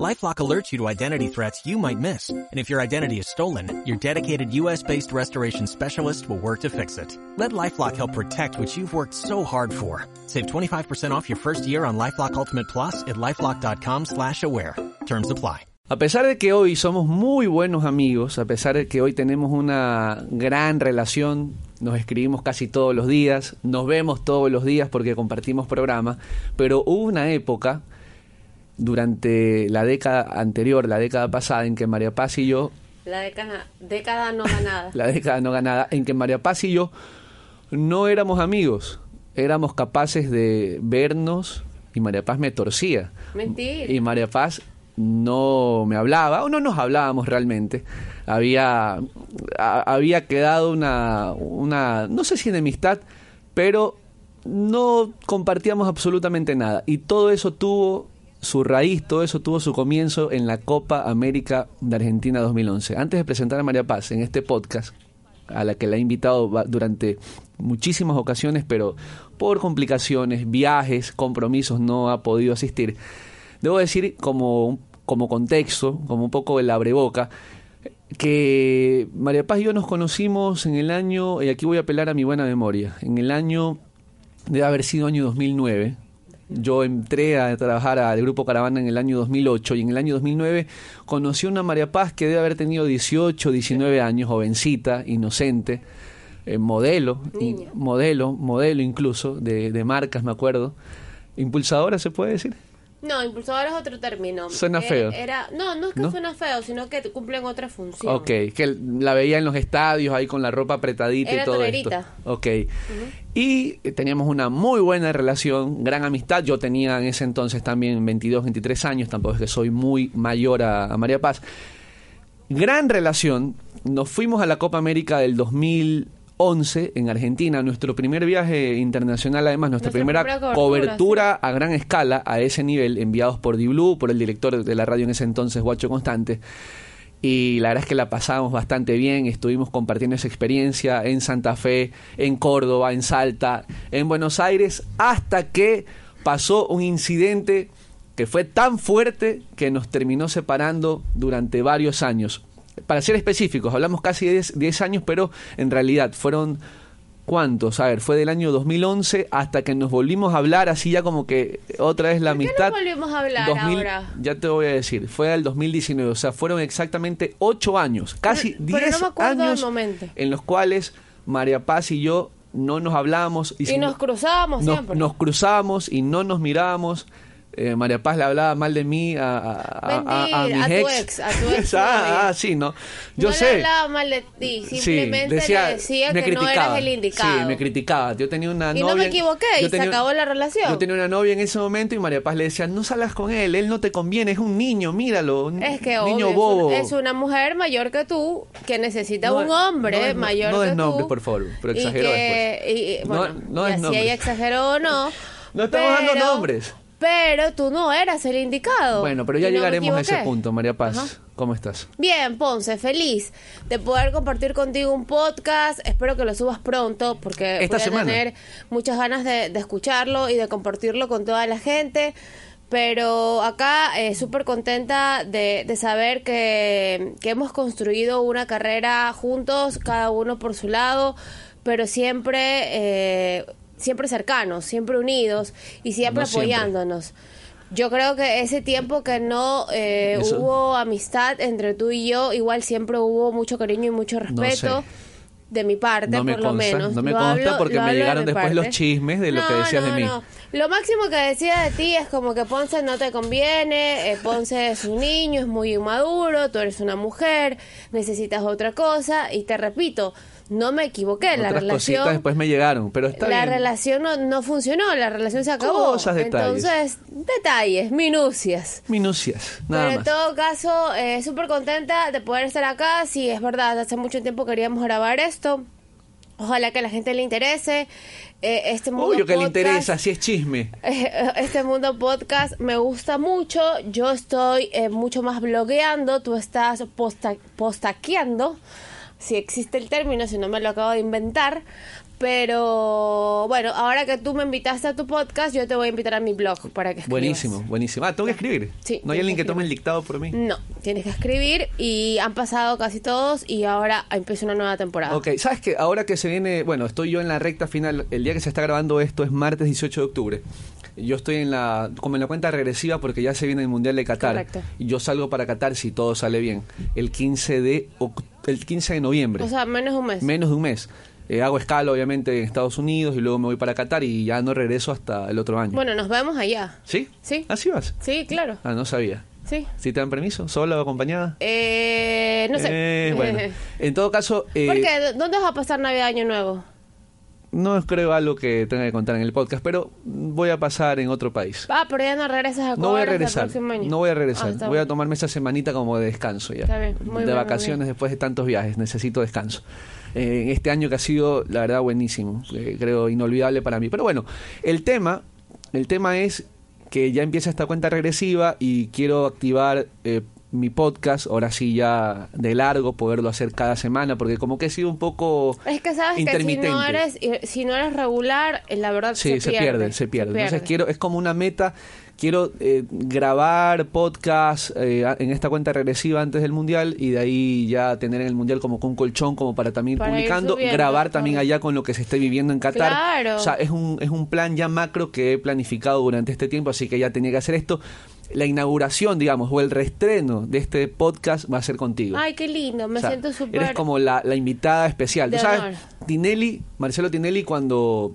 LifeLock alerts you to identity threats you might miss. And if your identity is stolen, your dedicated U.S.-based restoration specialist will work to fix it. Let LifeLock help protect what you've worked so hard for. Save 25% off your first year on LifeLock Ultimate Plus at LifeLock.com slash aware. Terms apply. A pesar de que hoy somos muy buenos amigos, a pesar de que hoy tenemos una gran relación, nos escribimos casi todos los días, nos vemos todos los días porque compartimos programa, pero hubo una época durante la década anterior, la década pasada, en que María Paz y yo... La década, década no ganada. la década no ganada, en que María Paz y yo no éramos amigos, éramos capaces de vernos y María Paz me torcía. Mentira. Y María Paz no me hablaba, o no nos hablábamos realmente. Había, había quedado una, una, no sé si enemistad, pero no compartíamos absolutamente nada. Y todo eso tuvo su raíz, todo eso tuvo su comienzo en la Copa América de Argentina 2011. Antes de presentar a María Paz en este podcast, a la que la he invitado durante muchísimas ocasiones, pero por complicaciones, viajes, compromisos, no ha podido asistir. Debo decir como, como contexto, como un poco el abreboca, que María Paz y yo nos conocimos en el año, y aquí voy a apelar a mi buena memoria, en el año, debe haber sido año 2009, yo entré a trabajar al Grupo Caravana en el año 2008 y en el año 2009 conocí a una María Paz que debe haber tenido 18, 19 años, jovencita, inocente, eh, modelo, modelo, modelo incluso, de, de marcas, me acuerdo. Impulsadora, ¿se puede decir? No, impulsador es otro término. Suena feo. Era, no, no es que suena feo, sino que cumplen otra función. Ok, que la veía en los estadios ahí con la ropa apretadita y todo tolerita. esto. Ok. Y teníamos una muy buena relación, gran amistad. Yo tenía en ese entonces también 22, 23 años, tampoco es que soy muy mayor a, a María Paz. Gran relación. Nos fuimos a la Copa América del 2000 11 en Argentina, nuestro primer viaje internacional, además, nuestra, primera, cobertura, a gran escala, a ese nivel, enviados por Diblu, por el director de la radio en ese entonces, Guacho Constante. Y la verdad es que la pasamos bastante bien, estuvimos compartiendo esa experiencia en Santa Fe, en Córdoba, en Salta, en Buenos Aires, hasta que pasó un incidente que fue tan fuerte que nos terminó separando durante varios años para ser específicos, hablamos casi de 10 años, pero en realidad fueron ¿Cuántos? A ver, fue del año 2011 hasta que nos volvimos a hablar, así ya como que otra vez la ¿Por amistad. Qué nos volvimos a hablar ahora? Ya te voy a decir, fue del 2019, o sea, fueron exactamente 8 años, casi 10 años en los cuales María Paz y yo no nos hablábamos. Y, nos cruzábamos siempre. Nos cruzábamos y no nos mirábamos eh, María Paz le hablaba mal de mí a, a, a, mis tu ex. A tu ex ah, ah, sí, ¿no? Yo no sé. le hablaba mal de ti, simplemente decía, le decía que no eras el indicado. Sí, me criticaba. Yo tenía una y novia. Y no me equivoqué, y se acabó la relación. Yo tenía una novia en ese momento y María Paz le decía, no salgas con él, él no te conviene, es un niño, míralo. Un es que niño bobo. Es, una mujer mayor que tú que necesita un hombre mayor no que tú. No nombre, por favor, pero exageró y que, Y, bueno, no, y si ella exageró o no. No estamos dando nombres. Pero tú no eras el indicado. Bueno, pero ya llegaremos a ese punto, María Paz. ¿Cómo estás? Bien, Ponce, feliz de poder compartir contigo un podcast. Espero que lo subas pronto porque Esta voy a tener muchas ganas de, escucharlo y de compartirlo con toda la gente. Pero acá eh, súper contenta de, saber que, que hemos construido una carrera juntos, cada uno por su lado, pero siempre eh, siempre cercanos, siempre unidos y siempre apoyándonos. Yo creo que ese tiempo que no eh, hubo amistad entre tú y yo, igual siempre hubo mucho cariño y mucho respeto. De mi parte, por lo menos. No me consta porque me llegaron después los chismes de lo que decías de mí. Lo máximo que decía de ti es como que Ponce no te conviene, eh, Ponce es un niño, es muy inmaduro, tú eres una mujer, necesitas otra cosa. Y te repito, no me equivoqué, la relación... después me llegaron, pero está La relación no, funcionó, la relación se acabó. Cosas, detalles. Entonces, detalles, minucias. Minucias, nada Pero en todo caso, eh, súper contenta de poder estar acá. Sí, es verdad, hace mucho tiempo queríamos grabar esto. Ojalá que a la gente le interese. Eh, este mundo Obvio que le interesa, si es chisme. Este mundo podcast me gusta mucho. Yo estoy eh, mucho más blogueando. Tú estás posta postaqueando. Si existe el término, si no me lo acabo de inventar. Pero bueno, ahora que tú me invitaste a tu podcast, yo te voy a invitar a mi blog para que escribas. Buenísimo, buenísimo. Ah, tengo que escribir. Sí, No hay alguien que que tome el dictado por mí. No, tienes que escribir y han pasado casi todos y ahora empieza una nueva temporada. Ok, sabes que ahora que se viene, bueno, estoy yo en la recta final, el día que se está grabando esto es martes 18 de octubre. Yo estoy en la, como en la cuenta regresiva porque ya se viene el Mundial de Qatar. Correcto. Y yo salgo para Qatar si todo sale bien. El 15 de, el 15 de noviembre. O sea, menos de un mes. menos de un mes. Eh, hago escala, obviamente, en Estados Unidos y luego me voy para Qatar y ya no regreso hasta el otro año. Bueno, nos vemos allá. ¿Sí? Sí. ¿Así vas? Sí, claro. Ah, no sabía. Sí. ¿Sí te dan permiso? ¿Sola o acompañada? Eh, no sé. Eh, bueno, en todo caso... eh, ¿Por qué? ¿Dónde vas a pasar Navidad Año Nuevo? No es creo algo que tenga que contar en el podcast, pero voy a pasar en otro país. Ah, pero ya no regresas a No voy a regresar. próximo año. No voy a Ah, regresar. está voy a tomarme esa semanita como de descanso ya. Está bien, muy de bien, muy vacaciones bien. después de tantos viajes. Necesito descanso. Eh, este año que ha sido, la verdad, buenísimo. Eh, creo inolvidable para mí. Pero bueno, el tema, el tema es que ya empieza esta cuenta regresiva y quiero activar eh, mi podcast, ahora sí ya de largo, poderlo hacer cada semana, porque como que he sido un poco Es que sabes que si intermitente. no eres si no eres regular, eh, la verdad Sí, se, pierde, se pierde. Entonces quiero, es como una meta. Quiero eh, grabar podcast eh, en esta cuenta regresiva antes del mundial y de ahí ya tener en el mundial como que un colchón como para también ir Para publicando, grabar también allá con lo que se esté viviendo en Qatar. Claro. O sea, es un, es un plan ya macro que he planificado durante este tiempo, así que ya tenía que hacer esto. La inauguración, digamos, o el reestreno de este podcast va a ser contigo. Ay, qué lindo, me O sea, siento súper Eres como la, la invitada especial. De Tú sabes, honor. Tinelli, Marcelo Tinelli, cuando,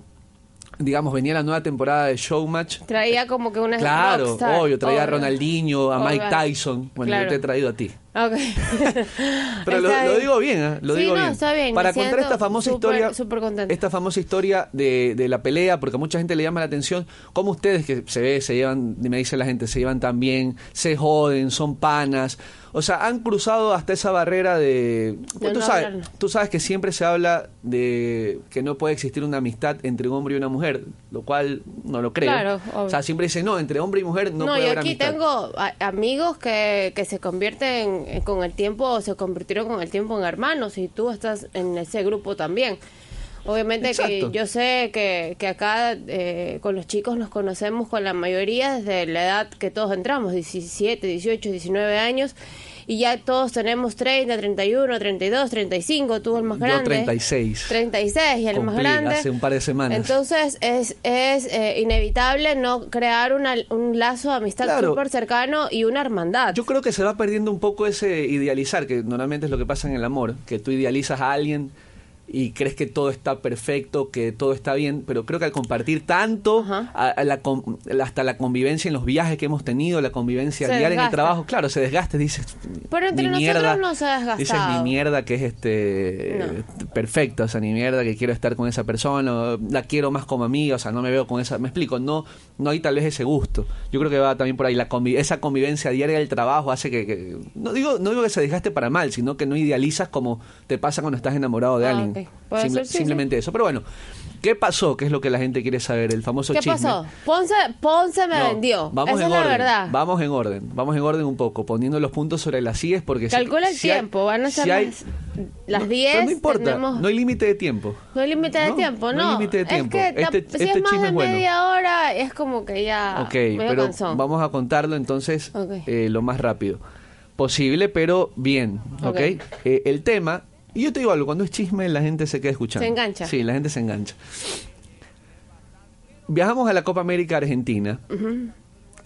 digamos, venía la nueva temporada de Showmatch. traía como que una Claro, rockstar. obvio, traía a. Ronaldinho, a Mike. Tyson. Bueno, Claro. yo te he traído a ti. Ok. Pero lo, digo bien, ¿eh? Lo Sí, digo no, bien. está bien, Para contar esta famosa súper- historia, contenta. esta famosa historia de, de la pelea, porque a mucha gente le llama la atención, cómo ustedes que se ve, se llevan, me dice la gente, se llevan tan bien, se joden, son panas. O sea, han cruzado hasta esa barrera de... De tú, no sabes, hablar. tú sabes que siempre se habla de que no puede existir una amistad entre un hombre y una mujer, lo cual no lo creo. Claro, o sea, siempre dicen, no, entre hombre y mujer no, No, puede yo haber aquí amistad. tengo a- amigos que, que se convierten con el tiempo o se convirtieron con el tiempo en hermanos y tú estás en ese grupo también. Obviamente Exacto. que yo sé que, que acá eh, con los chicos nos conocemos con la mayoría desde la edad que todos entramos, 17, 18, 19 años, y ya todos tenemos 30, 31, 32, 35, tú el más Yo grande. 36. 36 y el más grande. hace un par de semanas. Entonces es, es eh, inevitable no crear una- un lazo de amistad Claro. súper cercano y una hermandad. Yo creo que se va perdiendo un poco ese idealizar, que normalmente es lo que pasa en el amor, que tú idealizas a alguien y crees que todo está perfecto, que todo está bien, pero creo que al compartir tanto, a- a la hasta la convivencia en los viajes que hemos tenido, la convivencia Se diaria en el trabajo, claro, se desgasta, dices, Pero entre nosotros mierda, no se ha dices desgastado. ni mierda que es este No. perfecta, o sea, ni mierda que quiero estar con esa persona, o la quiero más como amiga, o sea, no me veo con esa, me explico, no no hay tal vez ese gusto. Yo creo que va también por ahí la convi- esa convivencia diaria del trabajo hace que, que- no digo no digo que se desgaste para mal, sino que no idealizas como te pasa cuando estás enamorado de Ah, alguien. Ok. Puede Simple- ser, sí, simplemente eso. Pero bueno, ¿qué pasó? ¿Qué es lo que la gente quiere saber? El famoso ¿Qué chisme. pasó? Ponce, Ponce me No, vendió. Vamos Esa en es orden. la verdad. Vamos en orden. Vamos en orden un poco, poniendo los puntos sobre las sillas porque si- Calcula el si hay- tiempo. Van a ser si hay- las, No, 10. pero no importa, tenemos- no hay límite de tiempo. No hay límite de tiempo, no hay límite de tiempo. Es que Este- si este es más de es bueno. media hora, es como que ya. Ok, pero cansón. vamos a contarlo entonces eh, lo más rápido posible, pero bien, ¿ok? Ok. Eh, el tema, y yo te digo algo, cuando es chisme la gente se queda escuchando. Se engancha. Sí, la gente se engancha. Viajamos a la Copa América Argentina.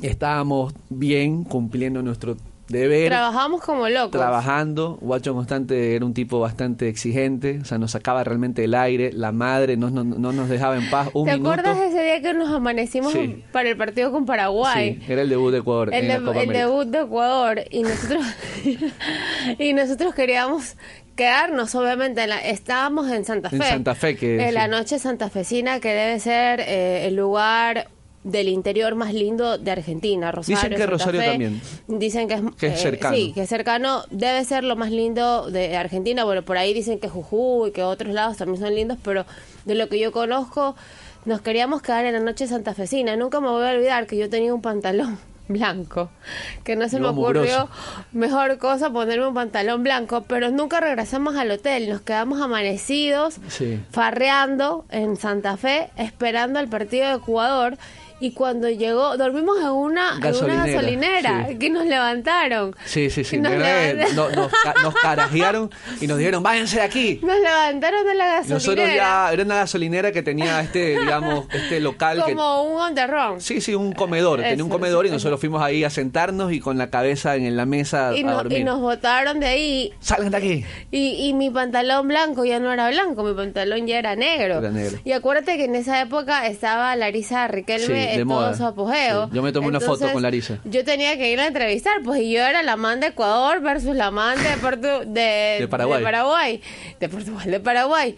Estábamos bien cumpliendo nuestro deber. Trabajamos como locos. Trabajando, Guacho Constante era un tipo bastante exigente, o sea, nos sacaba realmente el aire, la madre no, no, no nos dejaba en paz un ¿Te minuto. acuerdas ese día que nos amanecimos Sí. para el partido con Paraguay? Sí, era el debut de Ecuador el, en la de- Copa el debut de Ecuador y nosotros y nosotros queríamos quedarnos obviamente en la- estábamos en Santa Fe En Santa Fe, que en sí. la noche santafesina que debe ser eh, el lugar del interior más lindo de Argentina, Rosario. Dicen que Santa Rosario Fe. también. Dicen que es, Que es eh, cercano. sí, que es cercano. Debe ser lo más lindo de Argentina. Bueno, por ahí dicen que Jujuy y que otros lados también son lindos, pero de lo que yo conozco, nos queríamos quedar en la noche santafesina. Nunca me voy a olvidar que yo tenía un pantalón blanco, que no se me ocurrió mugroso. mejor cosa ponerme un pantalón blanco, pero nunca regresamos al hotel, nos quedamos amanecidos, Sí. farreando en Santa Fe, esperando el partido de Ecuador. Y cuando llegó, dormimos en una en una Gasolinera, sí. que nos levantaron. Sí, sí, sí. Nos, que levantaron- nos, nos carajearon y nos dijeron, váyanse de aquí. nos levantaron de la gasolinera. Nosotros ya, era una gasolinera que tenía este, digamos, este local que... como un on the run. Sí, sí, un comedor. tenía un Eso, comedor y eso. nosotros fuimos ahí a sentarnos y con la cabeza en la mesa y, a dormir. y nos botaron de ahí. Salgan de aquí. Y, y mi pantalón blanco ya no era blanco, mi pantalón ya era negro. Era negro. Y acuérdate que en esa época estaba Larisa Riquelme Sí, de en moda. todo su apogeo. Sí. Yo me tomé una foto con Larisa. Yo tenía que ir a entrevistar, pues y yo era la man de Ecuador versus la man de, Portu- de, De Paraguay. de Paraguay. De Portugal, de Paraguay.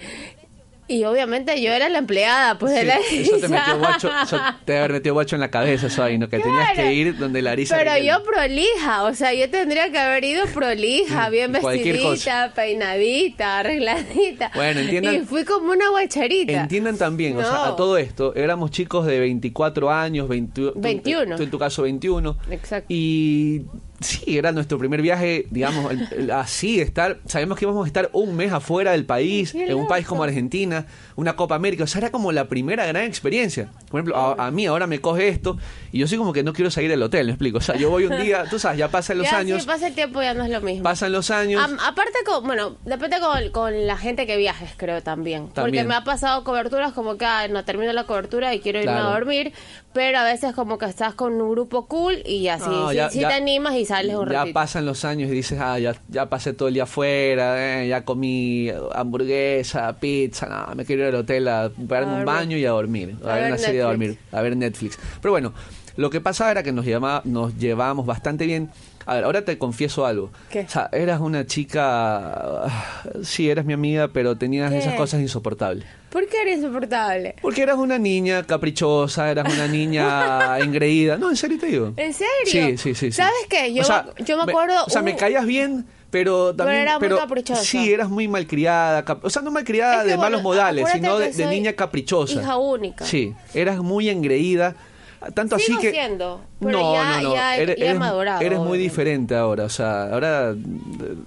Y obviamente yo era la empleada, pues de Larisa. eso te metió guacho, eso te haber metido guacho en la cabeza, eso ahí, ¿no? Que tenías que ir donde Larisa. Pero yo prolija, o sea, yo tendría que haber ido prolija, bien cualquier vestidita, peinadita, arregladita. Bueno, entiendan- Y fui como una guacharita. Entiendan también, o sea, a todo esto, éramos chicos de 24 años, 20 tú- 21. tú en tu caso 21. Exacto. Y sí, era nuestro primer viaje, digamos, el- el- así, estar, sabemos que íbamos a estar un mes afuera del país, en un país como Argentina, una Copa América, o sea, era como la primera gran experiencia. Por ejemplo, a, a mí ahora me coge esto y yo soy como que no quiero salir del hotel, me explico. O sea, yo voy un día, tú sabes, ya pasan los Ya, años, Sí, pasa el tiempo ya no es lo mismo. pasan los años. Aparte, con, bueno, depende con, con la gente que viajes, creo también. Porque me ha pasado coberturas como que ah, no termino la cobertura y quiero irme Claro. a dormir, pero a veces como que estás con un grupo cool y así, No, ya- ya- te animas y sales un ya ratito. pasan los años y dices, ah, ya, ya pasé todo el día afuera, eh, ya comí hamburguesa, pizza, no, me quiero ir al hotel a pegarme un baño y a dormir, a, A ver ver una serie a dormir, a ver Netflix. Pero bueno, lo que pasaba era que nos, llama, nos llevábamos bastante bien. A ver, ahora te confieso algo. ¿Qué? O sea, eras una chica, ah, sí, eras mi amiga, pero tenías ¿Qué? esas cosas insoportables. ¿Por qué eres insoportable? Porque eras una niña caprichosa, eras una niña engreída. No, en serio te digo. ¿En serio? Sí, sí, sí. sí. ¿Sabes qué? Yo, O sea, me, yo me acuerdo... O sea, me un- caías bien, pero también. era muy caprichosa. Sí, eras muy malcriada. cap- O sea, no malcriada Es que, de bueno, malos modales, sino de, de niña caprichosa. hija única. Sí, eras muy engreída. Tanto Sigo así que. siendo, pero no, ya- no, no. ya- eres, ya he eres- madurado, eres muy obviamente. diferente ahora. O sea, ahora.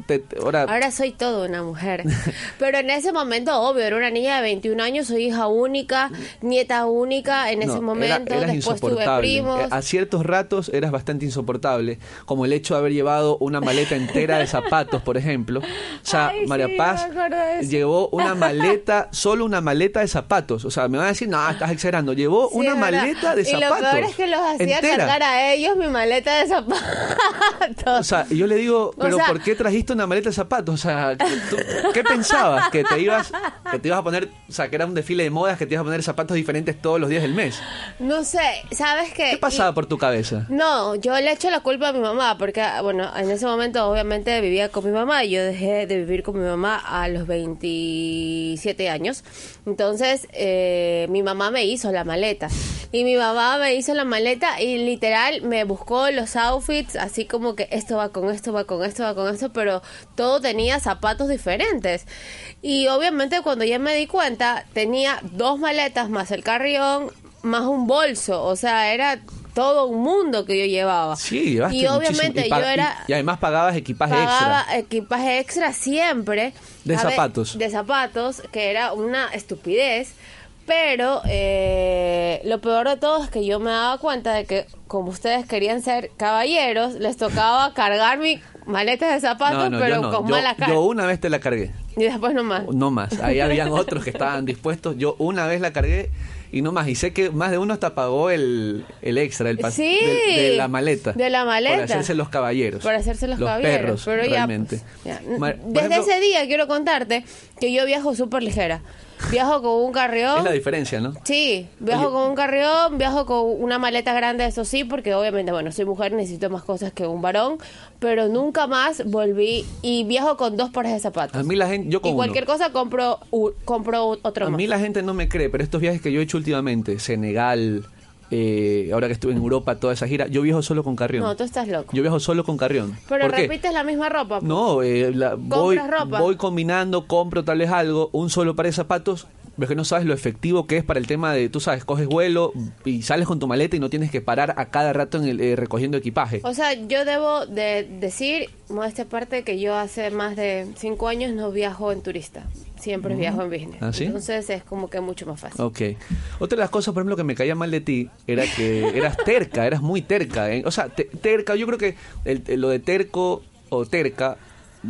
te- ahora, Ahora soy todo una mujer. Pero en ese momento, obvio, era una niña de 21 años, soy hija única, nieta única en ese era- momento. eras Después tuve insoportable. primos. Eh, A ciertos ratos eras bastante insoportable, como el hecho de haber llevado una maleta entera de zapatos, por ejemplo. O sea, Ay, María sí, Paz llevó una maleta, solo una maleta de zapatos. O sea, me van a decir, no, estás exagerando. Llevó Sí, una maleta de zapatos. Peor es que los hacía entera. cargar a ellos mi maleta de zapatos. O sea, yo le digo, O pero sea- ¿por qué trajiste una maleta de zapatos? O sea, ¿tú- ¿qué pensabas? Que te ibas, que te ibas a poner, o sea, que era un desfile de modas, que te ibas a poner zapatos diferentes todos los días del mes. no sé, ¿sabes qué? ¿Qué pasaba Y- por tu cabeza? No, yo le echo la culpa a mi mamá, porque, bueno, en ese momento obviamente vivía con mi mamá y yo dejé de vivir con mi mamá a los 27 años. Entonces, eh, mi mamá me hizo la maleta. Y mi mamá me hizo la maleta y literal me buscó los outfits, así como que esto va con esto, va con esto, va con esto, pero todo tenía zapatos diferentes. Y obviamente cuando ya me di cuenta, tenía dos maletas más el carrión, más un bolso, o sea, era todo un mundo que yo llevaba. Sí, llevaste Y obviamente muchísimo. Y yo era Y, y además pagabas equipaje pagaba extra. equipaje extra siempre. De zapatos. De zapatos, que era una estupidez. Pero eh, lo peor de todo es que yo me daba cuenta de que como ustedes querían ser caballeros, les tocaba cargar mi maleta de zapatos, No, no, pero no. con Yo- mala cara. yo una vez te la cargué. Y después nomás. No más. Ahí habían otros que estaban dispuestos. Yo una vez la cargué y no más. Y sé que más de uno hasta pagó el, el extra, el Sí, de, de la maleta. de la maleta. Por hacerse los caballeros. Por hacerse los, los caballeros. perros, pero realmente. ya. Desde ejemplo, ese día quiero contarte que yo viajo súper ligera. Viajo con un carrión. Es la diferencia, ¿no? Sí, viajo Oye. con un carrión, viajo con una maleta grande, eso sí, porque obviamente, bueno, soy mujer, necesito más cosas que un varón, pero nunca más volví y viajo con dos pares de zapatos. A mí la gente, yo con y cualquier uno. cosa compro u- compro otro A más. mí la gente no me cree, pero estos viajes que yo he hecho últimamente, Senegal, eh, ahora que estuve en Europa toda esa gira, yo viajo solo con Carrión. No, tú estás loco. Yo viajo solo con Carrión. Pero ¿Por qué? repites la misma ropa. pues. No, eh, la- voy, ropa? voy combinando, compro tal vez algo, un solo par de zapatos, ves que no sabes lo efectivo que es para el tema de, tú sabes, coges vuelo y sales con tu maleta y no tienes que parar a cada rato en el, eh, recogiendo equipaje. O sea, yo debo de decir, modesta parte, que yo hace más de cinco años no viajo en turista. Siempre viajo en business. ¿Ah, sí? Entonces es como que mucho más fácil. Ok. Otra de las cosas, por ejemplo, que me caía mal de ti era que eras terca, eras muy terca. ¿eh? O sea, te- terca, yo creo que el- el- lo de terco o terca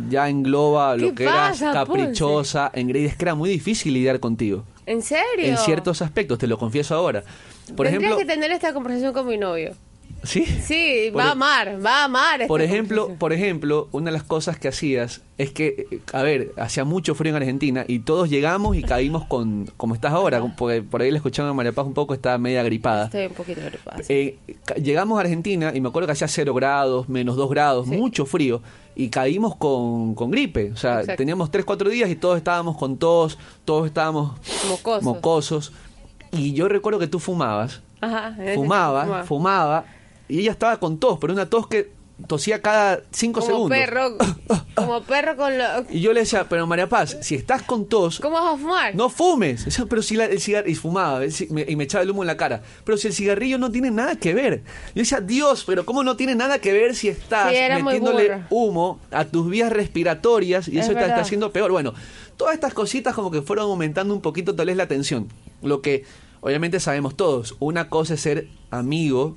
ya engloba lo ¿Qué que pasa, eras caprichosa, engreída. Es que era muy difícil lidiar contigo. ¿En serio? En ciertos aspectos, te lo confieso ahora. Por Tendrías ejemplo, que tener esta conversación con mi novio. ¿Sí? Sí, Por va a e- amar, va a amar. Por ejemplo, por ejemplo, una de las cosas que hacías es que, eh, a ver, hacía mucho frío en Argentina y todos llegamos y caímos con, como estás ahora, porque por ahí le escuchaba a María Paz un poco, estaba media gripada. Estoy un poquito gripada. Eh, llegamos a Argentina y me acuerdo que hacía cero grados, menos dos grados, Sí. mucho frío y caímos con, con gripe. O sea, Exacto. teníamos tres, cuatro días y todos estábamos con tos, todos estábamos Mocosos. mocosos. Y yo recuerdo que tú fumabas, Ajá. ese- fumaba, fumaba y ella estaba con tos, pero una tos que tosía cada cinco Como segundos. perro, como perro con lo... Y yo le decía, pero María Paz, si estás con tos, ¿Cómo vas a fumar? no fumes. Pero si la- el cigarrillo. Y fumaba, el ci- me- y me echaba el humo en la cara. Pero si el cigarrillo no tiene nada que ver. Yo decía, Dios, pero ¿cómo no tiene nada que ver si estás Sí, metiéndole humo a tus vías respiratorias y Es eso te está haciendo peor? Bueno, todas estas cositas como que fueron aumentando un poquito tal vez la tensión. Lo que obviamente sabemos todos. Una cosa es ser amigo.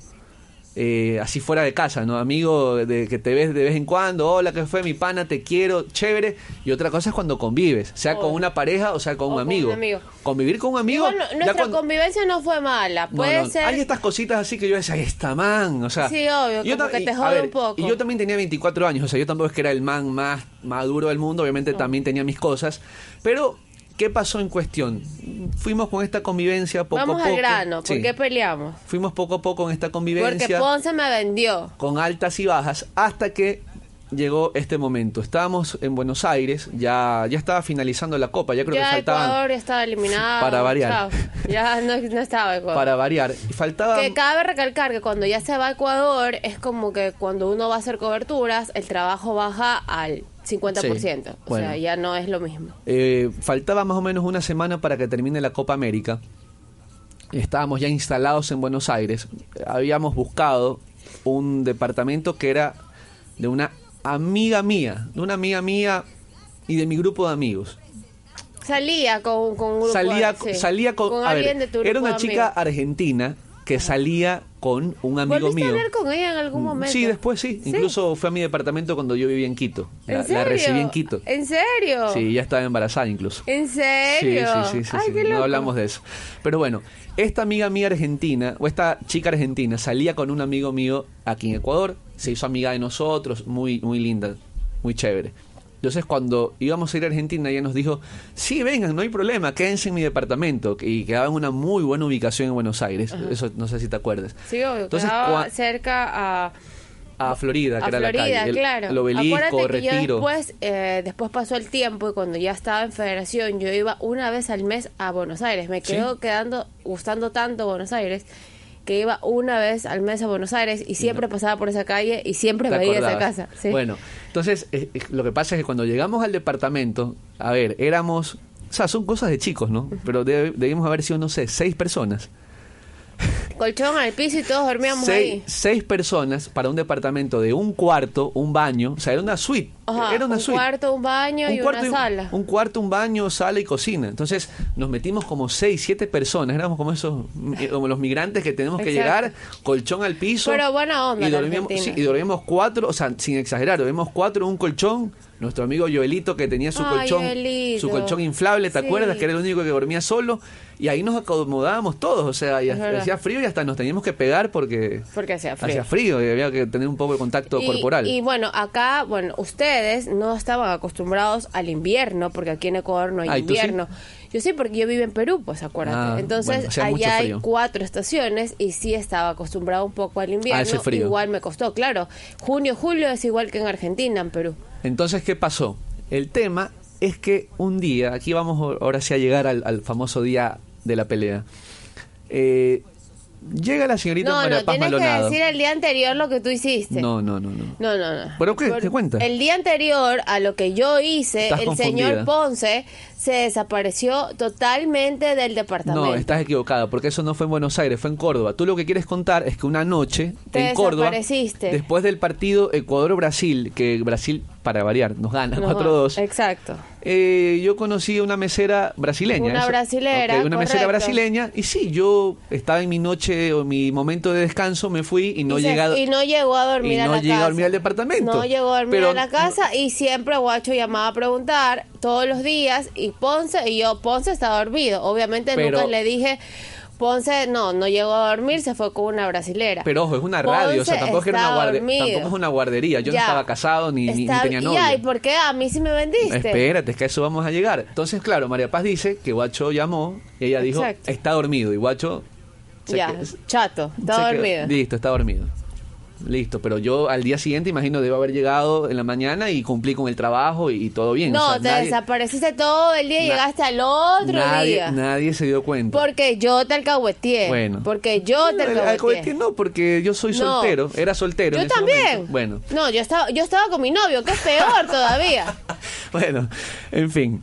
Eh, así fuera de casa, ¿no? Amigo de que te ves de vez en cuando, hola, ¿qué fue? Mi pana, te quiero, chévere. Y otra cosa es cuando convives, sea con Obvio. una pareja o sea con O un con amigo. un amigo. Convivir con un amigo. Igual nuestra cuando- convivencia no fue mala. Puede no, ser... Hay estas cositas así que yo decía, "Ay, está man, o sea. Sí, obvio, como ta- que te jode ver, un poco. Y yo también tenía 24 años, o sea, yo tampoco es que era el man más maduro del mundo, obviamente también tenía mis cosas, pero ¿qué pasó en cuestión? Fuimos con esta convivencia poco Vamos a poco. al grano. ¿Por Sí. qué peleamos? Fuimos poco a poco en esta Porque convivencia Ponce me vendió. con altas y bajas hasta que llegó este momento. Estábamos en Buenos Aires, ya ya estaba finalizando la copa, ya creo ya que faltaban Ecuador ya estaba eliminado. Para variar. chao. Ya no, no estaba Ecuador. para variar faltaba Que cabe recalcar que cuando ya se va a Ecuador es como que cuando uno va a hacer coberturas, el trabajo baja al 50%. Sí, O bueno. sea, ya no es lo mismo. Eh, faltaba más o menos una semana para que termine la Copa América. Estábamos ya instalados en Buenos Aires. Habíamos buscado un departamento que era de una amiga mía, de una amiga mía y de mi grupo de amigos. Salía con, con un grupo Salía, sí. salía con, a alguien ver, de tu era una de chica amigos. argentina que salía con un amigo ¿Volviste mío. a hablar con ella en algún momento? Sí, después sí. Incluso fue a mi departamento cuando yo vivía en Quito. ¿En La, la serio? recibí en Quito. ¿En serio? Sí, ya estaba embarazada incluso. ¿En serio? Sí, sí, sí, sí, Ay, sí. qué No hablamos de eso. Pero bueno, esta amiga mía argentina, o esta chica argentina, salía con un amigo mío aquí en Ecuador, se hizo amiga de nosotros, muy, muy linda, muy chévere. Entonces cuando íbamos a ir a Argentina, ella nos dijo, sí, vengan, no hay problema, quédense en mi departamento. Y quedaba en una muy buena ubicación en Buenos Aires. Eso no sé si te acuerdas. Sí, obvio. Entonces, cua- cerca a, A Florida, que a era Florida, la calle. El- claro. El obelisco, Acuérdate que yo retiro. después, eh, después pasó el tiempo y cuando ya estaba en federación, yo iba una vez al mes a Buenos Aires. Me Sí. quedó quedando, gustando tanto Buenos Aires que iba una vez al mes a Buenos Aires y siempre pasaba por esa calle y siempre ¿Te veía esa acordabas? casa. Sí. Bueno, entonces eh, eh, lo que pasa es que cuando llegamos al departamento, a ver, éramos, o sea, son cosas de chicos, ¿no? Pero debe- debimos haber sido, no sé, seis personas. Colchón al piso y todos dormíamos Seis, ahí. seis personas para un departamento de un cuarto, un baño, o sea, era una suite. Ajá, era una un suite. cuarto, un baño y cuarto una sala. Un cuarto, un baño, sala y cocina. Entonces nos metimos como seis, siete personas. Éramos como esos, eh, como los migrantes que tenemos que Exacto. llegar, colchón al piso. Pero buena onda Y Argentina. sí, y dormíamos cuatro, o sea, sin exagerar, dormimos cuatro en un colchón. Nuestro amigo Joelito que tenía su Ay, colchón, Joelito. su colchón inflable, ¿te Sí. acuerdas? Que era el único que dormía solo. Y ahí nos acomodábamos todos, o sea, y hacía frío y hasta nos teníamos que pegar porque Porque hacía frío. hacía frío y había que tener un poco de contacto Y- corporal. Y bueno, acá, bueno, ustedes no estaban acostumbrados al invierno, porque aquí en Ecuador no hay Ah, ¿y tú sí? Invierno. Yo sí, porque yo vivo en Perú, pues acuérdate. Ah, Entonces, bueno, allá hay cuatro estaciones y sí estaba acostumbrado un poco al invierno. ese frío. Igual me costó, claro. Junio, julio es igual que en Argentina, en Perú. Entonces, ¿qué pasó? El tema es que un día, aquí vamos ahora sí a llegar al, al famoso día de la pelea, eh, Llega la señorita No, María no, Paz tienes que decir el día anterior lo que tú hiciste. No, no, no, no. No, no, no. ¿Pero qué? Por- ¿Qué cuenta? El día anterior a lo que yo hice, Estás el confundida. señor Ponce se desapareció totalmente del departamento. No, estás equivocada, porque eso no fue en Buenos Aires, fue en Córdoba. Tú lo que quieres contar es que una noche Te en Córdoba, después del partido Ecuador-Brasil, que Brasil, para variar, nos gana No, 4-2, Exacto. Eh, yo conocí a una mesera brasileña. Una brasilera, una mesera brasileña. Y sí, yo estaba en mi noche o mi momento de descanso, me fui y no y, llegado. y no llegó a dormir y a no la llegué a casa. dormir al departamento. No llegó a dormir Pero- a la casa y siempre Guacho llamaba a preguntar todos los días y Ponce y yo, Ponce está dormido. Obviamente Pero- nunca le dije, Ponce no, no llegó a dormir, se fue con una brasilera. Pero ojo, es una radio, o sea, tampoco, es que era una está guarde- dormido. tampoco es una guardería. Yo Ya. no estaba casado ni, ni- tenía novio. Ya, ¿y por qué a mí sí me vendiste? Espérate, es que a eso vamos a llegar. Entonces, claro, María Paz dice que Guacho llamó y ella dijo, Exacto. está dormido. Y Guacho... se Ya, chato, está quedó- dormido. Listo, está dormido. Listo, pero yo al día siguiente imagino debo haber llegado en la mañana y cumplí con el trabajo y, y todo bien. No, O sea, te nadie- desapareciste todo el día y llegaste al otro nadie, día. nadie se dio cuenta. Porque yo te alcahueteé. Bueno. Porque yo te alcahueteé. alcahuete no, porque yo soy No. soltero, era soltero. Yo en ese también. momento. Bueno, No, yo estaba, yo estaba con mi novio, que es peor todavía. bueno, en fin.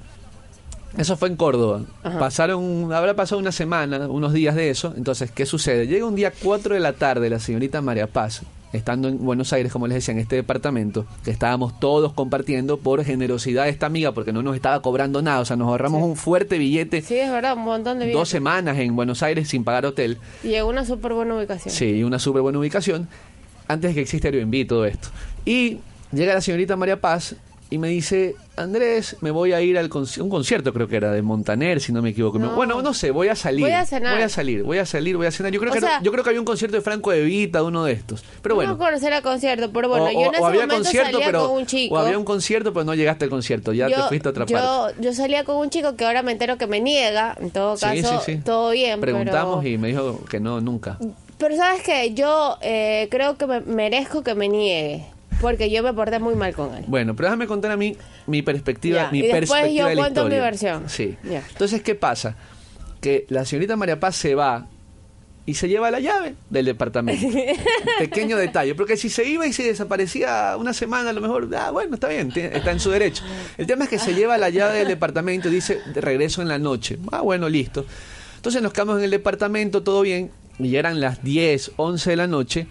Eso fue en Córdoba. Pasaron, habrá pasado una semana, unos días de eso. Entonces, ¿qué sucede? Llega un día 4 de la tarde la señorita María Paz, estando en Buenos Aires, como les decía, en este departamento, que estábamos todos compartiendo por generosidad de esta amiga, porque no nos estaba cobrando nada. O sea, nos ahorramos un fuerte billete, Sí, es verdad, un montón de dos billetes. semanas en Buenos Aires sin pagar hotel. Y llegó una súper buena ubicación. Sí, una súper buena ubicación. Antes de que exista Airbnb y todo esto. Y llega la señorita María Paz y me dice, Andrés, me voy a ir al conci- un concierto, creo que era de Montaner, si no me equivoco. No. Bueno, no sé, voy a salir. Voy a cenar. Voy a salir, voy a salir, voy a cenar. Yo creo, O que, era- sea- yo creo que había un concierto de Franco de Vita, uno de estos. Pero bueno. No conocer el concierto, pero bueno, o, yo en ese había momento concierto, salía pero con un chico. o había un concierto, pero no llegaste al concierto, ya te fuiste a otra parte. yo, yo salía con un chico que ahora me entero que me niega. En todo Sí, caso, sí, sí. todo bien. Preguntamos pero... y me dijo que no, nunca. Pero sabes que yo eh, creo que me merezco que me niegue. Porque yo me porté muy mal con él. Bueno, pero déjame contar a mí mi perspectiva, Ya, mi y después perspectiva yo de la cuento mi versión. Sí. Ya. Entonces, ¿qué pasa? Que la señorita María Paz se va y se lleva la llave del departamento. Pequeño detalle, porque si se iba y se desaparecía una semana, a lo mejor, ah, bueno, está bien, está en su derecho. El tema es que se lleva la llave del departamento y dice, "De regreso en la noche. Ah, bueno, listo. Entonces nos quedamos en el departamento, todo bien, y ya eran las 10, 11 de la noche.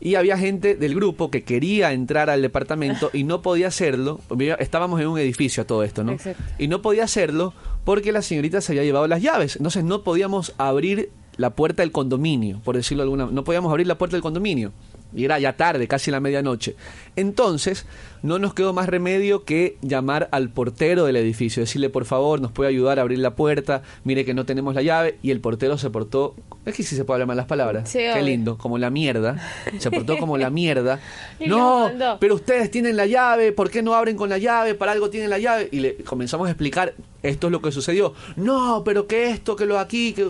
Y había gente del grupo que quería entrar al departamento y no podía hacerlo. Estábamos en un edificio a todo esto, ¿no? Exacto. Y no podía hacerlo porque la señorita se había llevado las llaves. Entonces no podíamos abrir la puerta del condominio, por decirlo alguna. No podíamos abrir la puerta del condominio. Y era ya tarde, casi la medianoche. Entonces, no nos quedó más remedio que llamar al portero del edificio, decirle, por favor, nos puede ayudar a abrir la puerta, mire que no tenemos la llave. Y el portero se portó, es que sí se puede hablar mal las palabras. Sí, Qué obvio. lindo, como la mierda. Se portó como la mierda. No, pero ustedes tienen la llave, ¿por qué no abren con la llave? Para algo tienen la llave. Y le comenzamos a explicar, esto es lo que sucedió. No, pero que esto, que lo aquí, que...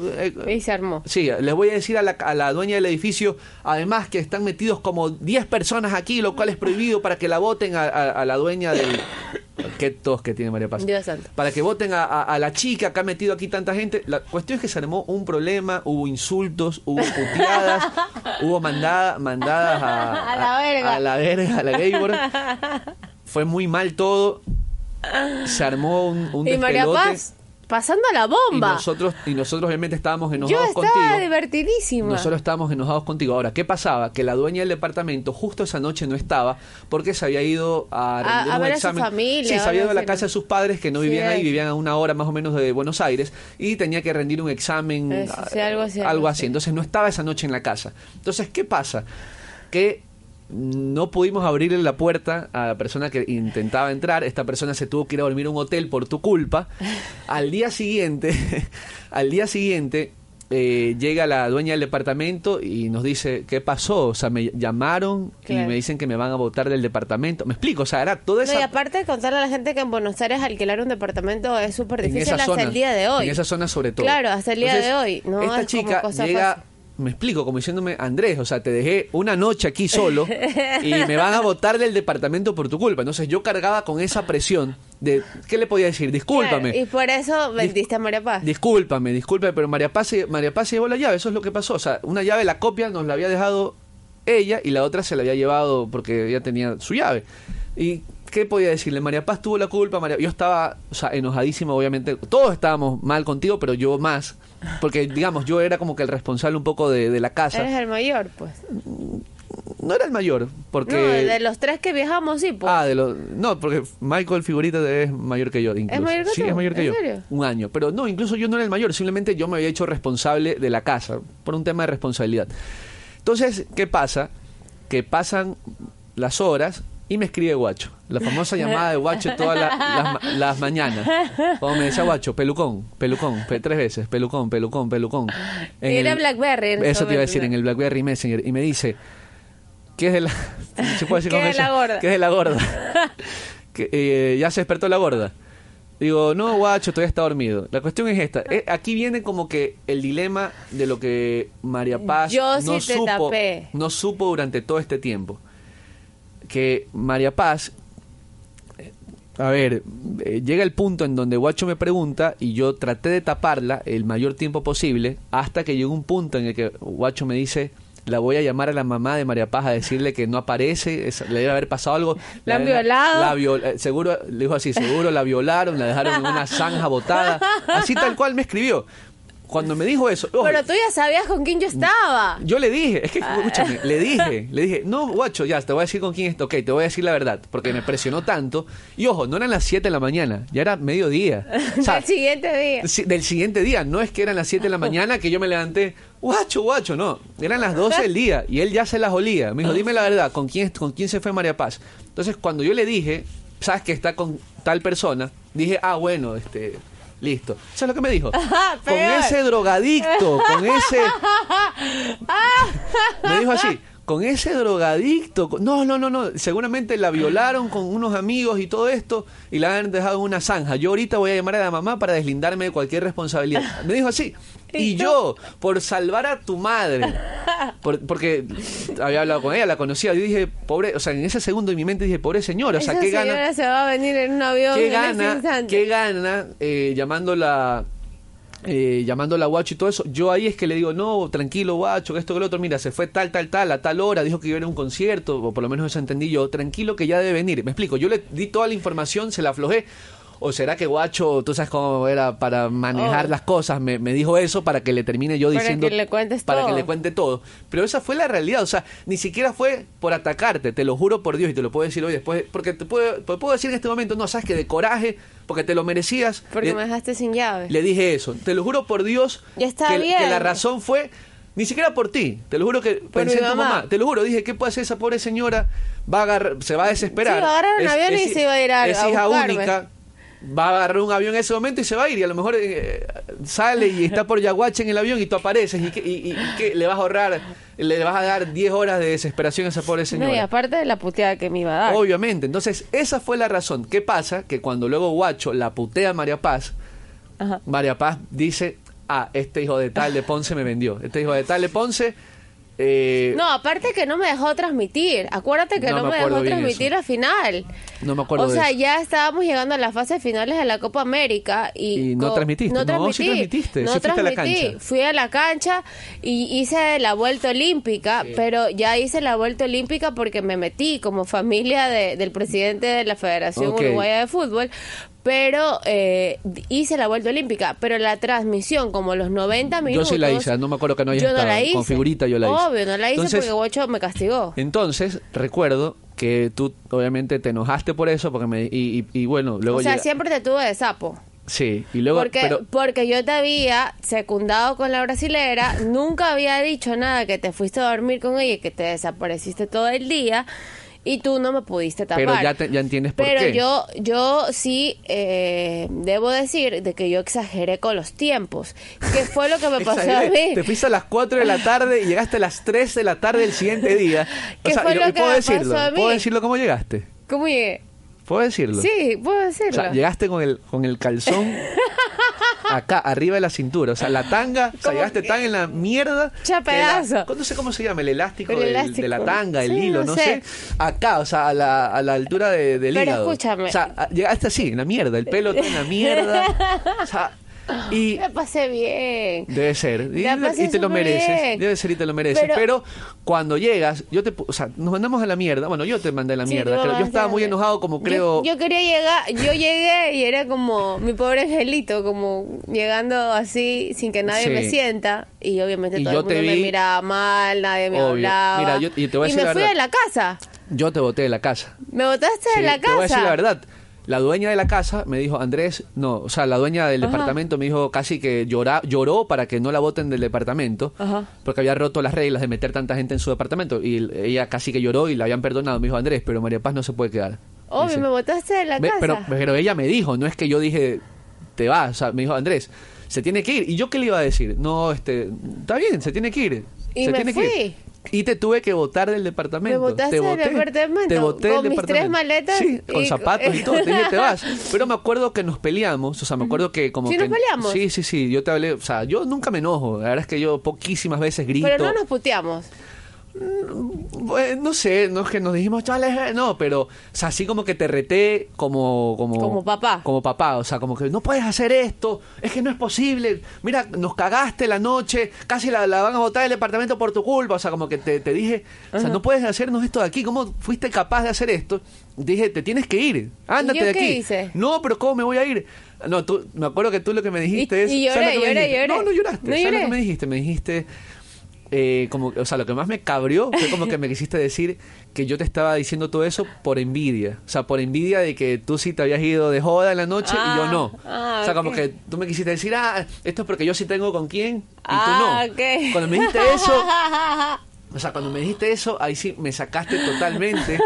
eh, Y se armó. Sí, les voy a decir a la, a la dueña del edificio, además que están metidos como 10 personas aquí, lo cual es prohibido para que la voten a, a- a la dueña del... Qué tos que tiene María Paz. Dios santo. Para que voten a, la chica que ha metido aquí tanta gente. La cuestión es que se armó un problema, hubo insultos, hubo puteadas, hubo mandada, mandadas a, A la verga. A, la verga, a la Gaybor. Fue muy mal todo. Se armó un, un Y María. Paz, pasando la Y bomba. nosotros, y nosotros obviamente estábamos Yo enojados estaba contigo. divertidísima. Nosotros estábamos enojados contigo. Ahora, ¿qué pasaba? Que la dueña del departamento justo esa noche no estaba porque se había ido a rendir a un ver a su examen. familia, sí, se había ido a la casa de sus padres que no Sí, vivían ahí, vivían a una hora más o menos de Buenos Aires y tenía que rendir un examen, Eso, sí, algo así. Entonces no estaba esa noche en la casa. Entonces, ¿qué pasa? Que no pudimos abrirle la puerta a la persona que intentaba entrar. Esta persona se tuvo que ir a dormir a un hotel por tu culpa. Al día siguiente, al día siguiente, eh, llega la dueña del departamento y nos dice, ¿qué pasó? O sea, me llamaron y me dicen que me van a votar del departamento. Me explico, o sea, era toda No, esa... y aparte de contarle a la gente que en Buenos Aires alquilar un departamento es súper difícil hasta zona, el día de hoy. En esa zona sobre todo. Claro, hasta el día Entonces, de hoy. No esta es como chica cosa llega fácil. Me explico, como diciéndome, Andrés, o sea, te dejé una noche aquí solo y me van a botar del departamento por tu culpa. Entonces yo cargaba con esa presión de, ¿qué le podía decir? Discúlpame. Claro, y por eso vendiste a María Paz. Discúlpame, discúlpame, pero María Paz, María Paz llevó la llave, eso es lo que pasó. O sea, una llave, la copia, nos la había dejado ella y la otra se la había llevado porque ella tenía su llave. ¿Y qué podía decirle? María Paz tuvo la culpa, María... yo estaba, o sea, enojadísimo, obviamente. Todos estábamos mal contigo, pero yo más. Porque, digamos, yo era como que el responsable un poco de, de la casa. Eres el mayor, pues. No era el mayor, porque... No, de los tres que viajamos, sí, pues. Ah, de los... No, porque Michael Figurita es mayor que yo, incluso. mayor que sí, tú? es mayor que ¿En yo. serio? Un año. Pero no, incluso yo no era el mayor, simplemente yo me había hecho responsable de la casa, por un tema de responsabilidad. Entonces, ¿qué pasa? Que pasan las horas y me escribe Guacho. La famosa llamada de Guacho todas la- las, las mañanas. Como me decía Guacho, pelucón, pelucón, pe- tres veces, pelucón, pelucón, pelucón. En Era el- Blackberry en Eso te iba a decir, en el Blackberry Messenger. Y me dice, ¿qué es de la... ¿Se puede decir ¿Qué de la gorda? ¿Qué es de la gorda? que, eh, ya se despertó la gorda. Digo, no, guacho, todavía está dormido. La cuestión es esta. Eh, aquí viene como que el dilema de lo que María Paz Yo no, sí te supo, tapé. no supo durante todo este tiempo. Que María Paz, eh, a ver, eh, llega el punto en donde Guacho me pregunta y yo traté de taparla el mayor tiempo posible hasta que llegó un punto en el que Guacho me dice... La voy a llamar a la mamá de María Paz a decirle que no aparece, es- le debe haber pasado algo. ¿La han violado? La viol- eh, seguro, le dijo así, seguro la violaron, la dejaron en una zanja botada. Así tal cual me escribió. Cuando me dijo eso, ojo, Pero tú ya sabías con quién yo estaba. yo le dije, es que escúchame, le dije, le dije, no, guacho, ya, te voy a decir con quién está, ok, te voy a decir la verdad, porque me presionó tanto. Y ojo, no eran las 7 de la mañana, ya era mediodía. O sea, El siguiente día. si- del siguiente día, no es que eran las 7 de la mañana que yo me levanté, guacho, guacho, no, eran las 12 del día y él ya se las olía. Me dijo, dime la verdad, ¿con quién, con quién se fue María Paz? Entonces, cuando yo le dije, sabes que está con tal persona, dije, ah, bueno, este, listo. ¿Sabes lo que me dijo? con peor. ese drogadicto, con ese... Me dijo así, con ese drogadicto. con- No, no, no, no. Seguramente la violaron con unos amigos y todo esto y la han dejado en una zanja. Yo ahorita voy a llamar a la mamá para deslindarme de cualquier responsabilidad. Me dijo así. Y yo, por salvar a tu madre, por- porque había hablado con ella, la conocía, yo dije, pobre, o sea, en ese segundo en mi mente dije, pobre señora, o sea, Esa ¿qué señora gana? se va a venir en un avión ¿Qué gana? ¿Qué gana eh, llamándola? Eh, llamándola guacho y todo eso, yo ahí es que le digo, no, tranquilo guacho, que esto que lo otro, mira, se fue tal, tal, tal, a tal hora, dijo que iba a ir a un concierto, o por lo menos eso entendí yo, tranquilo que ya debe venir, me explico, yo le di toda la información, se la aflojé, o será que guacho, tú sabes cómo era para manejar Oh. las cosas, me, me dijo eso para que le termine yo Para diciendo... que le cuentes Para todo. que le cuente todo, pero esa fue la realidad, o sea, ni siquiera fue por atacarte, te lo juro por Dios y te lo puedo decir hoy después, porque te puedo, puedo decir en este momento, no, sabes que de coraje, porque te lo merecías. Porque le- me dejaste sin llave. le dije eso. Te lo juro por Dios Ya está que, bien. que la razón fue ni siquiera por ti. Te lo juro que pensé mi en tu mamá. mamá. Te lo juro, dije, ¿qué puede hacer esa pobre señora? Va a agarrar, se va a desesperar. Sí, va a agarrar un avión y se iba a ir a- Es a hija buscarme. única. Va a agarrar un avión en ese momento y se va a ir. Y a lo mejor eh, sale y está por Yaguache en el avión y tú apareces. ¿Y, qué- y- y qué? le vas a ahorrar? Le vas a dar 10 horas de desesperación a esa pobre señora. No, y aparte de la puteada que me iba a dar. Obviamente. Entonces, esa fue la razón. ¿Qué pasa? Que cuando luego Guacho la putea a María Paz, Ajá. María Paz dice, ah, este hijo de tal de Ponce me vendió. Este hijo de tal de Ponce... eh, No, aparte que no me dejó transmitir. Acuérdate que No no, me dejó transmitir al final. No me acuerdo O de sea, eso. ya estábamos llegando a las fases finales de la Copa América y, Y no transmitiste. No No, transmití. sí transmitiste. No Sí fuiste a la transmití. cancha. Fui a la cancha y hice la vuelta olímpica, pero ya hice la vuelta olímpica porque me metí como familia de- del presidente de la Federación. Uruguaya de Fútbol. Pero eh, hice la vuelta olímpica, pero la transmisión, como los 90 Yo minutos. sí la hice, no me acuerdo que no haya yo no estado. la hice. Con figurita yo la hice. Obvio, no la hice Entonces, porque Guacho me castigó. Entonces, recuerdo que tú obviamente te enojaste por eso, porque me, y, y- y bueno, luego O sea, llega- siempre te tuve de sapo. Sí, y luego... porque, pero, porque yo te había secundado con la brasilera, nunca había dicho nada que te fuiste a dormir con ella y que te desapareciste todo el día y tú no me pudiste tapar. pero ya, te- ya entiendes por Pero qué. yo, yo sí eh, debo decir de que yo exageré con los tiempos. ¿Qué fue lo que me pasó a mí? Te fuiste a las 4 de la tarde y llegaste a las 3 de la tarde del siguiente día. ¿Qué fue y lo que puedo me decirlo. pasó a mí? ¿Puedo decirlo cómo llegaste? ¿Cómo llegué? ¿Puedo decirlo? Sí, puedo O decirlo. sea, llegaste con el, con el calzón acá, arriba de la cintura. O sea, la tanga, o sea, llegaste tan en la mierda. Ya que la- pedazo. no sé cómo se llama, el elástico, El del- elástico. de la tanga, el Sí, hilo, no sé. sé. Acá, o sea, a la, a la altura de, del Pero hígado. escúchame. O sea, llegaste así, en la mierda, el pelo en la mierda. O sea, y Me pasé bien. Debe ser. Y, La te lo mereces. bien. Debe ser y te lo mereces. Pero, Pero- cuando llegas, yo te. O sea, nos mandamos a la mierda. Bueno, yo te mandé a la Sí, mierda. creo. Yo estaba muy la- enojado, como creo. Yo, quería llegar, yo llegué y era como mi pobre angelito, como llegando así sin que nadie Sí. me sienta. Y obviamente Y todo yo el mundo me miraba mal, nadie me Obvio. hablaba. Mira, yo- y te voy a decir me la fui de la casa. Yo te boté de la casa. Me botaste de la Te voy a decir casa. la verdad. La dueña de la casa me dijo, Andrés, no, o sea, la dueña del Ajá. departamento me dijo casi que llora, lloró para que no la voten del departamento, Ajá. porque había roto las reglas de meter tanta gente en su departamento. Y el- ella casi que lloró y la habían perdonado. Me dijo, Andrés, pero María Paz no se puede quedar. Obvio, Dice. me botaste de la casa. Pero, pero ella me dijo, no es que yo dije, te vas, o sea, me dijo, Andrés, se tiene que ir. ¿Y yo qué le iba a decir? No, este, está bien, se tiene que ir. Y se me tiene que ir. Y te tuve que votar del departamento. Me botaste te del boté, departamento, Te boté con del mis tres maletas Sí, con zapatos y todo. Te dije, te vas. Pero me acuerdo que nos peleamos, o sea, me acuerdo que como ¿Sí que... nos peleamos? Sí, sí, sí, yo te hablé, o sea, yo nunca me enojo. La verdad es que yo poquísimas veces grito. Pero no nos puteamos. Bueno, no sé, no es que nos dijimos, chavales, eh", no, pero, o sea, así como que te reté como, como... Como papá. Como papá, o sea, como que no puedes hacer esto, es que no es posible, mira, nos cagaste la noche, casi la, la van a botar del departamento por tu culpa, o sea, como que te, te dije, o sea, no puedes hacernos esto de aquí, ¿cómo fuiste capaz de hacer esto? Dije, te tienes que ir, ándate yo de qué aquí. hice? No, pero ¿cómo me voy a ir? No, tú, me acuerdo que tú lo que me dijiste Y- es... y ¿sabes lo lloré, lloré, dijiste? lloré. No, no lloraste, No ¿sabes lo que me dijiste? Me dijiste... Eh, como, o sea, lo que más me cabrió fue como que me quisiste decir que yo te estaba diciendo todo eso por envidia. O sea, por envidia de que tú sí te habías ido de joda en la noche y yo Ah, no. ah, o sea, como que tú me quisiste decir, ah, esto es porque yo sí tengo con quién y Ah, tú no. ok. Cuando me dijiste eso, o sea, cuando me dijiste eso, ahí sí me sacaste totalmente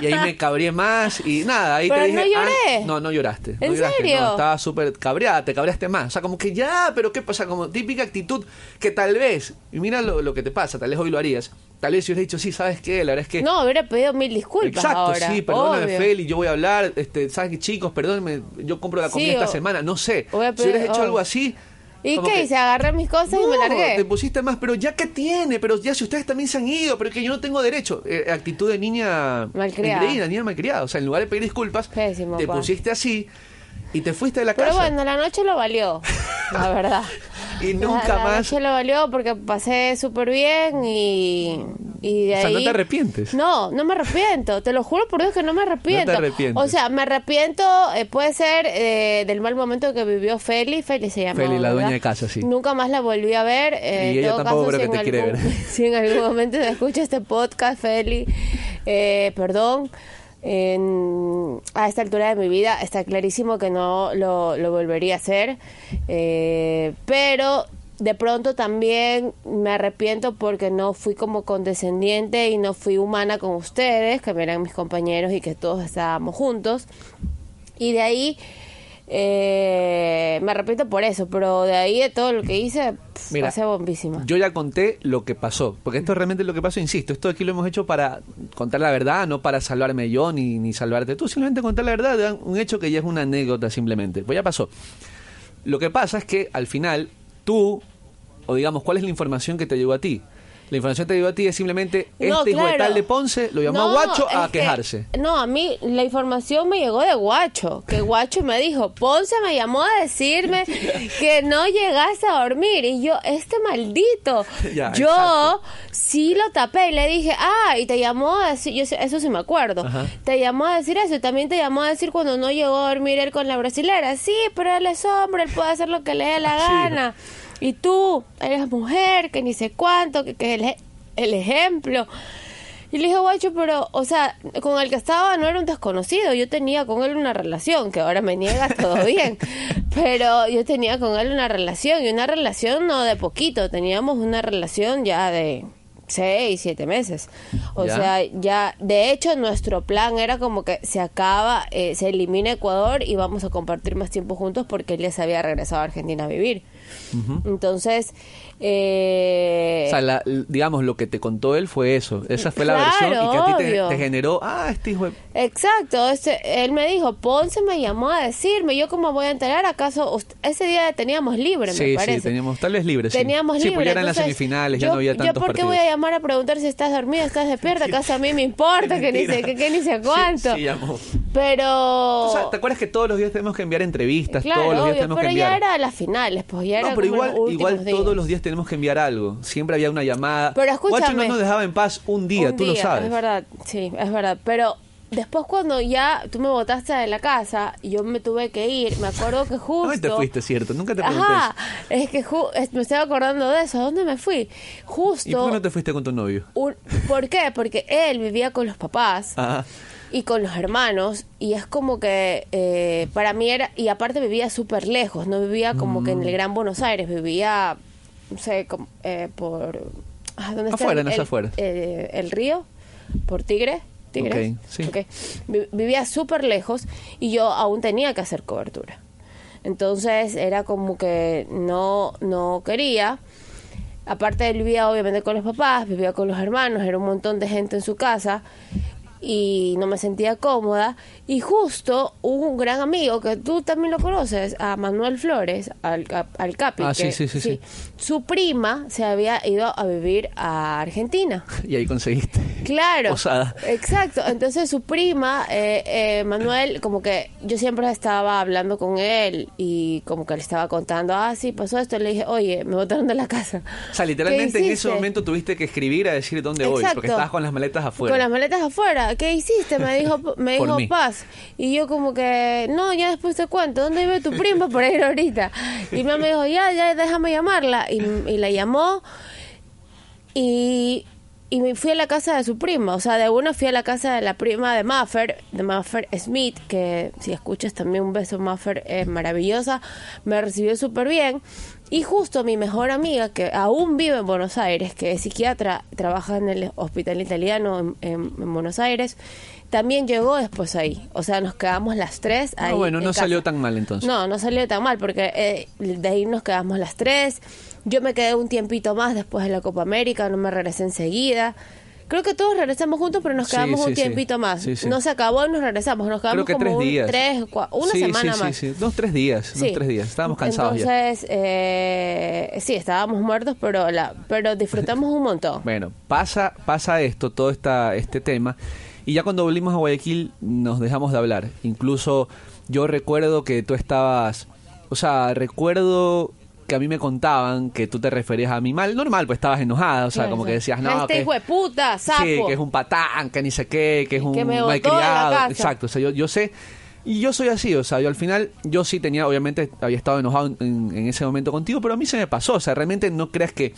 y ahí me cabré más y nada, ahí Pero te dije, no lloré. ah, no, no lloraste. no ¿En lloraste, serio? No, estaba súper cabreada, te cabreaste más. O sea, como que ya, pero qué pasa, como típica actitud que tal vez, y mira lo, lo que te pasa, tal vez hoy lo harías. Tal vez si hubieras dicho, sí, ¿sabes qué? La verdad es que... No, hubiera pedido mil disculpas Exacto, ahora. sí, perdóname, obvio. Feli, yo voy a hablar, este, ¿sabes qué, chicos? Perdónenme, yo compro la Sí, comida esta o- semana, no sé. Si hubieras hecho oh. algo así... ¿Y qué que- hice? Agarré mis cosas y me no, largué. te pusiste más, pero ya que tiene, pero ya si ustedes también se han ido, pero que yo no tengo derecho. Eh, actitud de niña Malcriada. engreída, niña malcriada. O sea, en lugar de pedir disculpas, Pésimo, te pusiste así y te fuiste de la Pero casa. bueno, la noche lo valió, la verdad. y nunca la, la más. noche lo valió porque pasé súper bien y, y de O sea, no ahí- te arrepientes. No, no me arrepiento. Te lo juro por Dios que no me arrepiento. No te arrepientes. O sea, me arrepiento, eh, puede ser eh, del mal momento que vivió Feli. Feli se llama. Feli, la dueña de casa, sí. Nunca más la volví a ver. eh, Y ella tampoco caso, creo si que te quiere ver. Si en algún momento se escucha este podcast, Feli, eh, perdón. En- a esta altura de mi vida está clarísimo que no lo, volvería a hacer, eh, pero de pronto también me arrepiento porque no fui como condescendiente y no fui humana con ustedes, que eran mis compañeros y que todos estábamos juntos. Y de ahí eh, me arrepiento por eso, pero de ahí de todo lo que hice, Mira, pasé bombísima. Yo ya conté lo que pasó, porque esto es realmente lo que pasó, insisto, esto aquí lo hemos hecho para contar la verdad, no para salvarme yo ni, ni salvarte tú, simplemente contar la verdad un hecho que ya es una anécdota simplemente. Pues ya pasó. Lo que pasa es que al final tú, o digamos, ¿cuál es la información que te llegó a ti? La información que te llegó a ti es simplemente No, este hijo de claro. tal de Ponce lo llamó a Guacho a que- quejarse. no, a mí la información me llegó de Guacho, que Guacho me dijo, Ponce me llamó a decirme que no llegaste a dormir y yo, este maldito, Ya, yo exacto. sí lo tapé y le dije, ah, y te llamó a decir, yo eso sí me acuerdo, Ajá. te llamó a decir eso y también te llamó a decir cuando no llegó a dormir él con la brasilera, sí, pero él es hombre, él puede hacer lo que le dé la gana. Y tú eres mujer, que ni sé cuánto, que, que el, el ejemplo. Y le dije, guacho, pero, o sea, con el que estaba no era un desconocido, yo tenía con él una relación, que ahora me niega todo bien, pero yo tenía con él una relación, y una relación no de poquito, teníamos una relación ya de seis, siete meses. O Ya. sea, ya, de hecho, nuestro plan era como que se acaba, eh, se elimina Ecuador y vamos a compartir más tiempo juntos porque él ya se había regresado a Argentina a vivir. Entonces, eh, O sea, la- digamos, lo que te contó él fue eso. Esa fue la Claro, versión y que a ti te, te generó, ah, este hijo de... Exacto, este, él me dijo, Ponce me llamó a decirme, yo cómo voy a enterar, acaso ust- ese día teníamos libre, me Sí, parece. sí, teníamos tal vez libre. sí. Teníamos sí, libre. pues ya eran las entonces, semifinales, ya yo, no había Yo tantos por qué partidos. voy a llamar a preguntar si estás dormida, estás despierta, acaso a mí me importa que ni sé, que, que ni sé cuánto. Sí, llamó. Pero... O sea, ¿te acuerdas que todos los días tenemos que enviar entrevistas? claro, todos los días obvio, tenemos pero que enviar. ya era las finales, pues ya era no, pero como igual, los igual días. todos los días tenemos que enviar algo. Siempre había una llamada. Pero Guacho escúchame. no nos dejaba en paz un día, Un tú lo sabes. Es verdad, sí, es verdad. Pero después cuando ya tú me botaste de la casa y yo me tuve que ir, me acuerdo que justo... ¿Dónde te fuiste, cierto? Nunca te pregunté Ajá, es que ju- me estaba acordando de eso. ¿A dónde me fui? eso. ¿Y Justo... por qué no te fuiste con tu novio? un- ¿Por qué? Porque él vivía con los papás Ajá. y con los hermanos y es como que eh, para mí era... Y aparte vivía súper lejos, no vivía como que en Mm. el Gran Buenos Aires, vivía, no sé, como, eh, por... ah, ¿Dónde está Afuera, el, afueras. eh, el río? ¿Por Tigre? ¿Tigres? Ok, sí. Vivía súper lejos y yo aún tenía que hacer cobertura. Entonces era como que no, no quería. Aparte él vivía obviamente con los papás, vivía con los hermanos, era un montón de gente en su casa y no me sentía cómoda. Y justo hubo un gran amigo que tú también lo conoces, a Manuel Flores, al, al Capi. Ah, que- sí, sí, sí, sí. Su prima se había ido a vivir a Argentina. Y ahí conseguiste. Claro. Osada. Exacto. Entonces su prima, eh, eh, Manuel, como que yo siempre estaba hablando con él y como que le estaba contando, ah, sí, pasó esto. Le dije, oye, me botaron de la casa. O sea, literalmente ¿Qué en ese momento tuviste que escribir a decir dónde voy, porque estabas con las maletas afuera. Con las maletas afuera. ¿Qué hiciste? Me dijo, me dijo mí. Paz. Y yo como que, no, ya después te cuento. ¿Dónde vive tu prima para ir ahorita? Y mi mamá me dijo, ya, ya, déjame llamarla. Y, y la llamó y, y me fui a la casa de su prima. O sea, de una fui a la casa de la prima de Maffer, de Maffer Smith, que si escuchas también un beso, Maffer es maravillosa. Me recibió súper bien. Y justo mi mejor amiga, que aún vive en Buenos Aires, que es psiquiatra, trabaja en el hospital italiano en, en- en Buenos Aires, también llegó después ahí. O sea, nos quedamos las tres ahí. Ah, bueno, en no casa. salió tan mal entonces. No, no salió tan mal porque eh, de ahí nos quedamos las tres. Yo me quedé un tiempito más después de la Copa América, no me regresé enseguida. Creo que todos regresamos juntos, pero nos quedamos sí, un tiempito más. Sí. No se acabó y nos regresamos. Nos Creo quedamos que como tres un- días. tres, una semana más. Sí, sí, dos, tres días. Sí. Dos, tres días. Estábamos cansados ya. Entonces, eh, sí, estábamos muertos, pero la, pero disfrutamos un montón. Bueno, pasa, pasa esto, todo esta, este tema, y ya cuando volvimos a Guayaquil nos dejamos de hablar. Incluso yo recuerdo que tú estabas, o sea, recuerdo que a mí me contaban que tú te referías a mí mal, normal, pues estabas enojada, o sea, como que decías, no, Este que, hijo de puta, sapo. sí, que es un patán, que ni sé qué, que es un Que me malcriado. Exacto, o sea, yo, yo sé. Y yo soy así, o sea, yo al final, yo sí tenía, obviamente, había estado enojado en, en ese momento contigo, pero a mí se me pasó, o sea, realmente no creas que,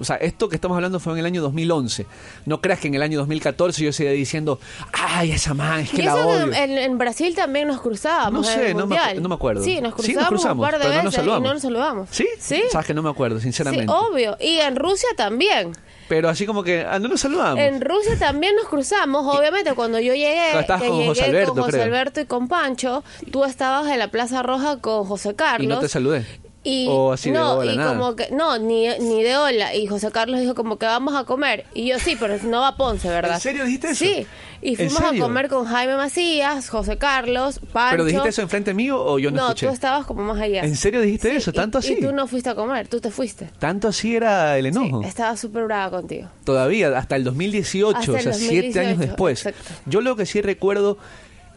o sea, esto que estamos hablando fue en el año 2011, no creas que en el año 2014 yo seguía diciendo, ay, esa man, es que y la eso odio. en, en Brasil también nos cruzábamos. No sé, no me, no acuerdo. Sí, nos Sí, cruzamos, nos cruzamos, un par de pero no nos saludamos. y no nos saludamos. ¿Sí? Sí. Sabes que no me acuerdo, sinceramente. Sí, obvio. Y en Rusia también. Pero así como que, ah, no nos saludamos. En Rusia también nos cruzamos, obviamente cuando yo llegué, estabas con llegué José Alberto, con José creo. Alberto y con Pancho, tú estabas en la Plaza Roja con José Carlos. Y no te saludé. Y O así de no, hola, y nada. como que no, ni, ni de hola. Y José Carlos dijo como que vamos a comer. Y yo sí, pero no va a Ponce, ¿verdad? ¿En serio dijiste eso? Sí. Y ¿En fuimos a comer con Jaime Macías, José Carlos, Pancho. ¿Pero dijiste eso enfrente mío o yo no, No, escuché? tú estabas como más allá. ¿En serio dijiste Sí, eso? y- ¿Tanto así? Y tú no fuiste a comer, tú te fuiste. ¿Tanto así era el enojo? Sí, estaba súper brava contigo. Todavía, hasta el 2018, Hasta o el sea, siete años 2018, después. exacto. Yo lo que sí recuerdo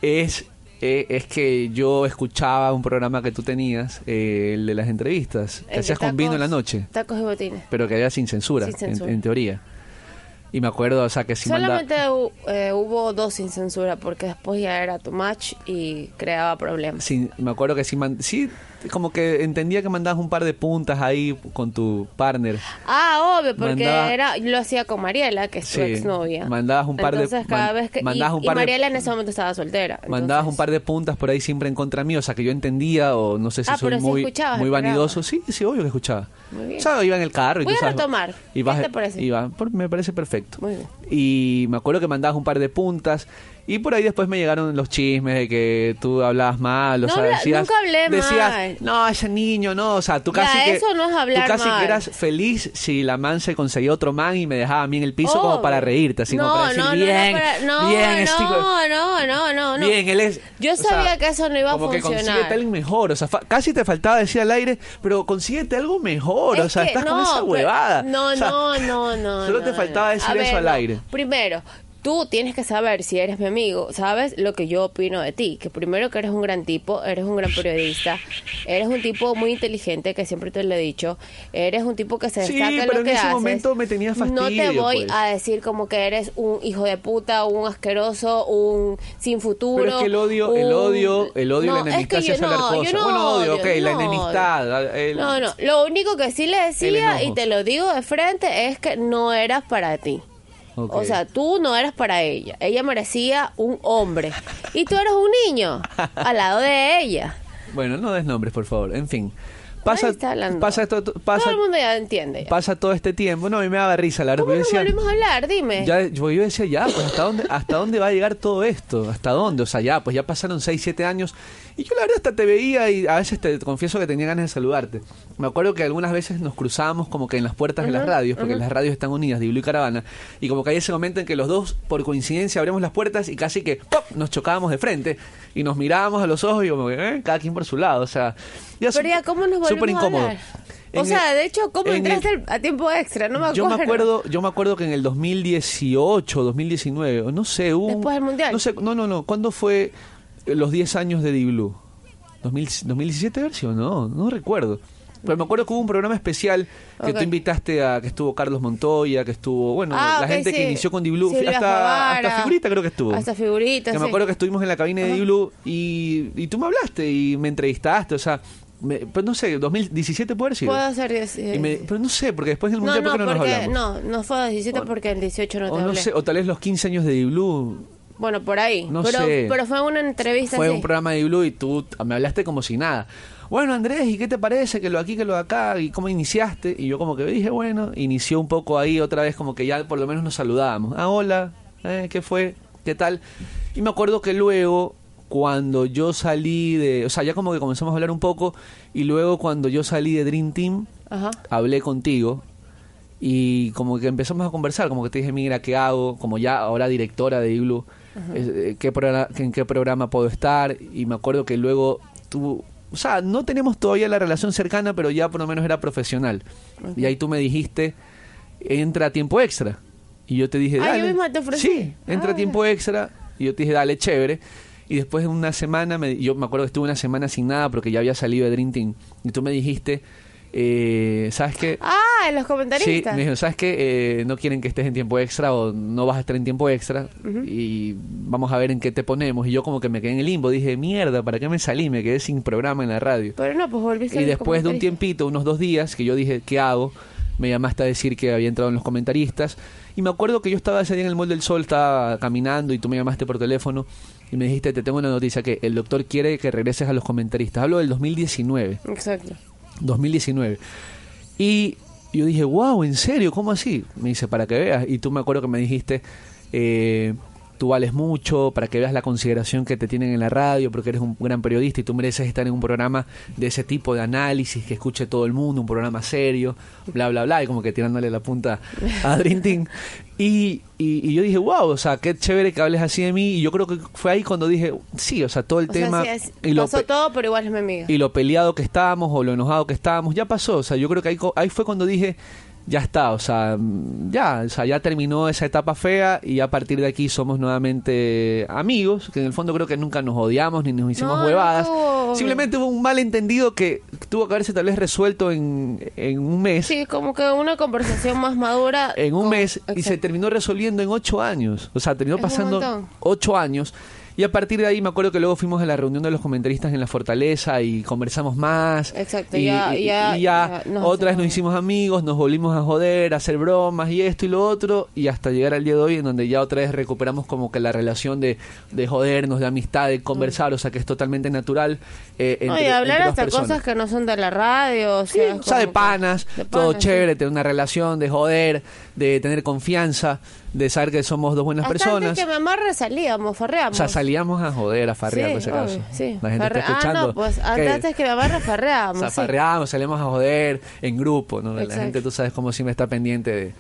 es, eh, es que yo escuchaba un programa que tú tenías, eh, el de las entrevistas, que hacías con vino en la noche, Tacos y botines. pero que era sin censura, Sin en- censura. En, teoría. Y me acuerdo, o sea, que si. Solamente eh, hubo dos sin censura porque después ya era too much y creaba problemas. Me acuerdo que man- sí como que entendía que mandabas un par de puntas ahí con tu partner. Ah, obvio, porque era, lo hacía con Mariela, que es Sí, exnovia. mandabas un par de- Entonces, cada man- vez que. y- mandabas un y par de- Mariela en ese momento estaba soltera. Mandabas un par de puntas por ahí siempre en contra mío, o sea que yo entendía o no sé si Ah, soy muy, muy vanidoso. Sí, sí, obvio que escuchaba. Muy bien. O sea, iba en el carro y Voy tú a sabes, retomar. y vas- ¿Qué te parece? iba- por- me parece perfecto. Muy bien. Y me acuerdo que mandabas un par de puntas y por ahí después me llegaron los chismes de que tú hablabas mal, o No sea, habla- decías, nunca hablé decías, mal. no, ese niño, no, o sea, tú Ya, casi que eso no es hablar tú casi mal. que eras feliz si la man se conseguía otro man y me dejaba a mí en el piso como para reírte, así como no, para decir, no, bien, no, no, para- no, bien, no, no, no, no, no. Bien, él es. Yo sea, sabía que eso no iba a como que funcionar. consíguete alguien mejor. O sea, fa- casi te faltaba decir al aire, pero consíguete algo mejor. Es o sea, estás con esa huevada. No, O sea, no, no, no. Solo te faltaba decir A eso ver, al aire. Primero, tú tienes que saber si eres mi amigo, ¿sabes? Lo que yo opino de ti. Que primero que eres un gran tipo, eres un gran periodista, eres un tipo muy inteligente, que siempre te lo he dicho. Eres un tipo que se Sí, destaca en pero lo en que ese haces. momento me tenía No te fastidio, voy pues. a decir como que eres un hijo de puta, un asqueroso, un sin futuro. Pero es que el odio, el odio, el odio No, y la enemistad es que yo no, cosas. yo no bueno, odio, ok, la enemistad. el- No, no, lo único que sí le decía, y te lo digo de frente, es que no eras para ti. Ok. O sea, tú no eras para ella. Ella merecía un hombre. Y tú eres un niño al lado de ella. Bueno, no des nombres, por favor. En fin. Pasa, está hablando. pasa, esto, pasa, Todo el mundo ya entiende. ya. pasa todo este tiempo. No, a mí me daba risa, la verdad. ¿Cómo nos decía, volvimos a hablar? Dime. Ya, yo, yo decía, ya, pues ¿hasta dónde, ¿hasta dónde va a llegar todo esto? ¿Hasta dónde? O sea, ya, pues ya pasaron 6, 7 años. Y yo la verdad hasta te veía y a veces te confieso que tenía ganas de saludarte. Me acuerdo que algunas veces nos cruzábamos como que en las puertas de las radios, porque las radios están unidas, de Blue y Caravana. Y como que hay ese momento en que los dos, por coincidencia, abrimos las puertas y casi que ¡pop! nos chocábamos de frente. Y nos mirábamos a los ojos y como que, ¿eh? cada quien por su lado. O sea, ya Pero ya, ¿cómo nos súper incómodo. O sea, de hecho, ¿cómo en entraste a tiempo extra? No me acuerdo. yo me acuerdo, yo me acuerdo que en el 2018, 2019, o no sé, hubo un- Después del Mundial. No sé, no, no, no, ¿cuándo fue los 10 años de Di Blue? 2000 2017 a ver si o no, no recuerdo. Pero me acuerdo que hubo un programa especial que Ok. tú invitaste a que estuvo Carlos Montoya, que estuvo, bueno, Ah, la gente que sí. inició con Di Blue, Silvia hasta, hasta figurita creo que estuvo. Hasta figurita, Que me sí. acuerdo que estuvimos en la cabina de Di Blue y, y tú me hablaste y me entrevistaste, o sea, me- pero no sé, 2017 puede haber sido. Puedo hacer 10. Y me- pero no sé, porque después del no, mundial, no, ¿por qué no nos porque hablamos? no, no fue a 17 O- porque el 18 no te o no hablé. sé, o tal vez los 15 años de Blue. Bueno, por ahí. No pero, sé. pero fue una entrevista Fue así. un programa de Blue y tú me hablaste como si nada. Bueno, Andrés, ¿y qué te parece que lo aquí, que lo de acá? ¿Y cómo iniciaste? Y yo como que dije, bueno, inició un poco ahí otra vez como que ya por lo menos nos saludábamos. Ah, hola, eh, ¿qué fue? ¿Qué tal? Y me acuerdo que luego, cuando yo salí de... O sea, ya como que comenzamos a hablar un poco y luego cuando yo salí de Dream Team, Ajá. hablé contigo y como que empezamos a conversar, como que te dije, mira, ¿qué hago? Como ya ahora directora de Igloo, eh, ¿qué programa, ¿en qué programa puedo estar? Y me acuerdo que luego tú, o sea, no tenemos todavía la relación cercana, pero ya por lo menos era profesional. Y ahí tú me dijiste, entra a tiempo extra. Y yo te dije, Ah, yo dale. misma te ofrecí. Sí, entra Ah, a tiempo extra. Y yo te dije, dale, chévere. Y después de una semana, me, yo me acuerdo que estuve una semana sin nada porque ya había salido de Dream Team. Y tú me dijiste, eh, ¿sabes qué? Ah, en los Sí, comentaristas. me dijeron, ¿sabes qué? Eh, no quieren que estés en tiempo extra o no vas a estar en tiempo extra y vamos a ver en qué te ponemos. Y yo como que me quedé en el limbo, dije, mierda, ¿para qué me salí? Me quedé sin programa en la radio. Pero no, pues volviste a Y después de un tiempito, unos dos días, que yo dije, ¿qué hago? Me llamaste a decir que había entrado en los comentaristas. Y me acuerdo que yo estaba ese día en el Mall del Sol, estaba caminando y tú me llamaste por teléfono y me dijiste, te tengo una noticia, que el doctor quiere que regreses a los comentaristas. Hablo del 2019. Exacto. 2019. Y yo dije, wow, ¿en serio? ¿Cómo así? Me dice, para que veas. Y tú me acuerdo que me dijiste, eh, tú vales mucho, para que veas la consideración que te tienen en la radio, porque eres un gran periodista y tú mereces estar en un programa de ese tipo de análisis que escuche todo el mundo, un programa serio, bla, bla, bla, y como que tirándole la punta a Dream Team. Y, y, y yo dije, wow, o sea, qué chévere que hables así de mí. Y yo creo que fue ahí cuando dije, sí, o sea, todo el O sea, tema... sí, es- y pasó todo, pero igual es mi amiga. y lo peleado que estábamos o lo enojado que estábamos, ya pasó. O sea, yo creo que ahí, ahí fue cuando dije, ya está, o sea, ya, o sea, ya terminó esa etapa fea y a partir de aquí somos nuevamente amigos, que en el fondo creo que nunca nos odiamos ni nos hicimos No, huevadas. Simplemente hubo un malentendido que tuvo que haberse tal vez resuelto en, en un mes. Sí, como que una conversación más madura. En un con- mes y se terminó resolviendo en ocho años. O sea, terminó Es pasando ocho años. Y a partir de ahí me acuerdo que luego fuimos a la reunión de los comentaristas en la Fortaleza y conversamos más. Exacto, y, ya- y- ya- y ya ya nos otra vez nos hicimos amigos, nos volvimos a joder, a hacer bromas y esto y lo otro, y hasta llegar al día de hoy en donde ya otra vez recuperamos como que la relación de, de jodernos, de amistad, de conversar, o sea que es totalmente natural. eh, entre, y hablar entre hasta personas. cosas que no son de la radio. O Sí, sea, o sea, de panas, todo sí. chévere, tener una relación, de joder, de tener confianza, de saber que somos dos buenas Hasta personas. antes que me amarre salíamos, farreamos. O sea, salíamos a joder, a farrear, por si obvio, acaso. sí. La gente Farre- está escuchando. Ah, no, pues antes que me amarre o farreamos. sea, sí. farreamos, salimos a joder en grupo, ¿no? La gente, tú sabes, como siempre está pendiente de,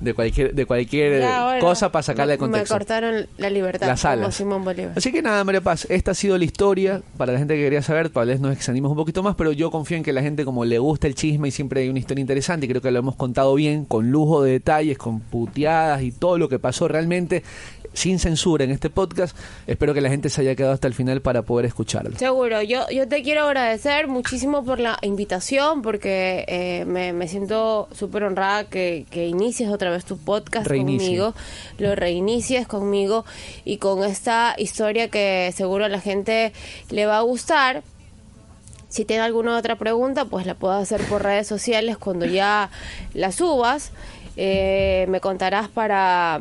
de cualquier, de cualquier Ya, cosa para sacarle de contexto. Me cortaron la libertad. Las como alas. Simón Bolívar. Así que nada, María Paz, esta ha sido la historia para la gente que quería saber, tal vez nos extendimos un poquito más, pero yo confío en que la gente como le gusta el chisme y siempre hay una historia interesante y creo que lo hemos contado bien, con lujo de detalles, con puteadas y todo lo que pasó realmente, sin censura en este podcast. Espero que la gente se haya quedado hasta el final para poder escucharlo. Seguro, yo, yo te quiero agradecer muchísimo por la invitación porque eh, me, me siento súper honrada que, que inicies otra vez tu podcast conmigo, lo reinicies conmigo y con esta historia que seguro a la gente le va a gustar. Si tiene alguna otra pregunta, pues la puedo hacer por redes sociales cuando ya la subas. Eh, me contarás para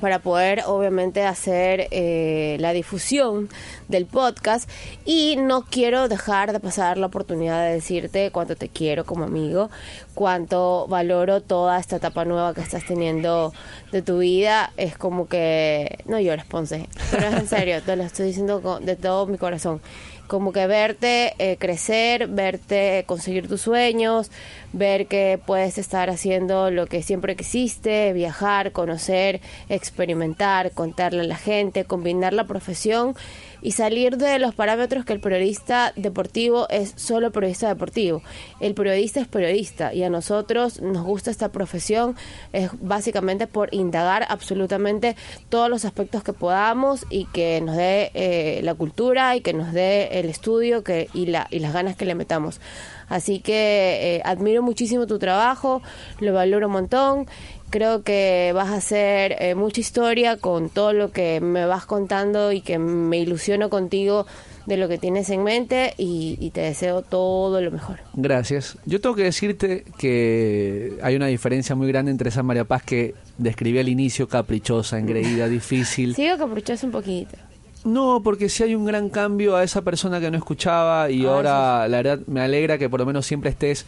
para poder obviamente hacer eh, la difusión del podcast y no quiero dejar de pasar la oportunidad de decirte cuánto te quiero como amigo, cuánto valoro toda esta etapa nueva que estás teniendo de tu vida, es como que no llores Ponce, pero es en serio, te lo estoy diciendo de todo mi corazón. Como que verte eh, crecer, verte conseguir tus sueños, ver que puedes estar haciendo lo que siempre quisiste, viajar, conocer, experimentar, contarle a la gente, combinar la profesión y salir de los parámetros que el periodista deportivo es solo periodista deportivo. El periodista es periodista y a nosotros nos gusta esta profesión es básicamente por indagar absolutamente todos los aspectos que podamos y que nos dé eh, la cultura y que nos dé el estudio que, y, la, y las ganas que le metamos. Así que eh, admiro muchísimo tu trabajo, lo valoro un montón. Creo que vas a hacer eh, mucha historia con todo lo que me vas contando y que me ilusiono contigo de lo que tienes en mente y, y te deseo todo lo mejor. Gracias. Yo tengo que decirte que hay una diferencia muy grande entre esa María Paz que describí al inicio, caprichosa, engreída, difícil. Sigo caprichoso un poquito. No, porque sí hay un gran cambio a esa persona que no escuchaba y Ah, ahora la verdad me alegra que por lo menos siempre estés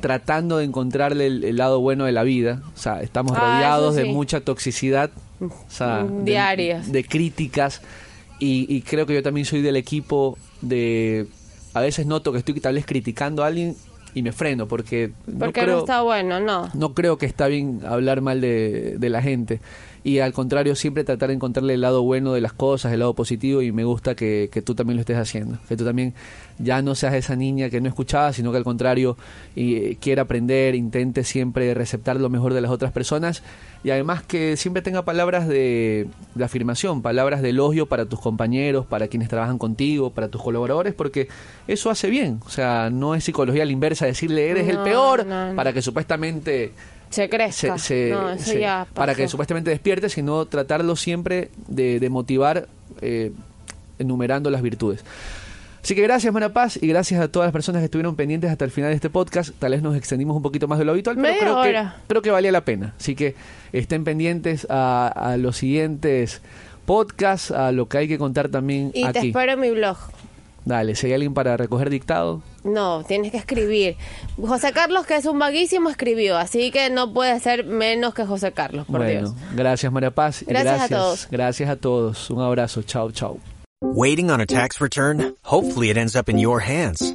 tratando de encontrarle el, el lado bueno de la vida. O sea, estamos Ah, rodeados de mucha toxicidad, o sea, Mm, de- diarias. de, críticas y, y creo que yo también soy del equipo de... A veces noto que estoy tal vez criticando a alguien y me freno porque, Porque no no, creo, está bueno, no. no creo que está bien hablar mal de, de la gente. Y al contrario, siempre tratar de encontrarle el lado bueno de las cosas, el lado positivo, y me gusta que, que tú también lo estés haciendo. Que tú también ya no seas esa niña que no escuchaba, sino que al contrario, y, quiera aprender, intente siempre receptar lo mejor de las otras personas. Y además que siempre tenga palabras de, de afirmación, palabras de elogio para tus compañeros, para quienes trabajan contigo, para tus colaboradores, porque eso hace bien. O sea, no es psicología a la inversa decirle eres el peor no, no. para que supuestamente Se crezca. se- se- no, eso se- ya para que supuestamente despierte, sino tratarlo siempre de, de motivar eh, enumerando las virtudes. Así que gracias, Mara Paz, y gracias a todas las personas que estuvieron pendientes hasta el final de este podcast. Tal vez nos extendimos un poquito más de lo habitual, pero creo hora. que, creo que valía la pena. Así que estén pendientes a, a los siguientes podcasts, a lo que hay que contar también Y te aquí. espero en mi blog. Dale, hay alguien para recoger dictado, No, tienes que escribir. José Carlos, que es un vaguísimo, escribió, así que no puede ser menos que José Carlos, por bueno, Dios. gracias, María Paz. y Gracias a gracias, todos. Gracias a todos. Un abrazo. Chao, chao. Waiting on a tax return? Hopefully it ends up in your hands.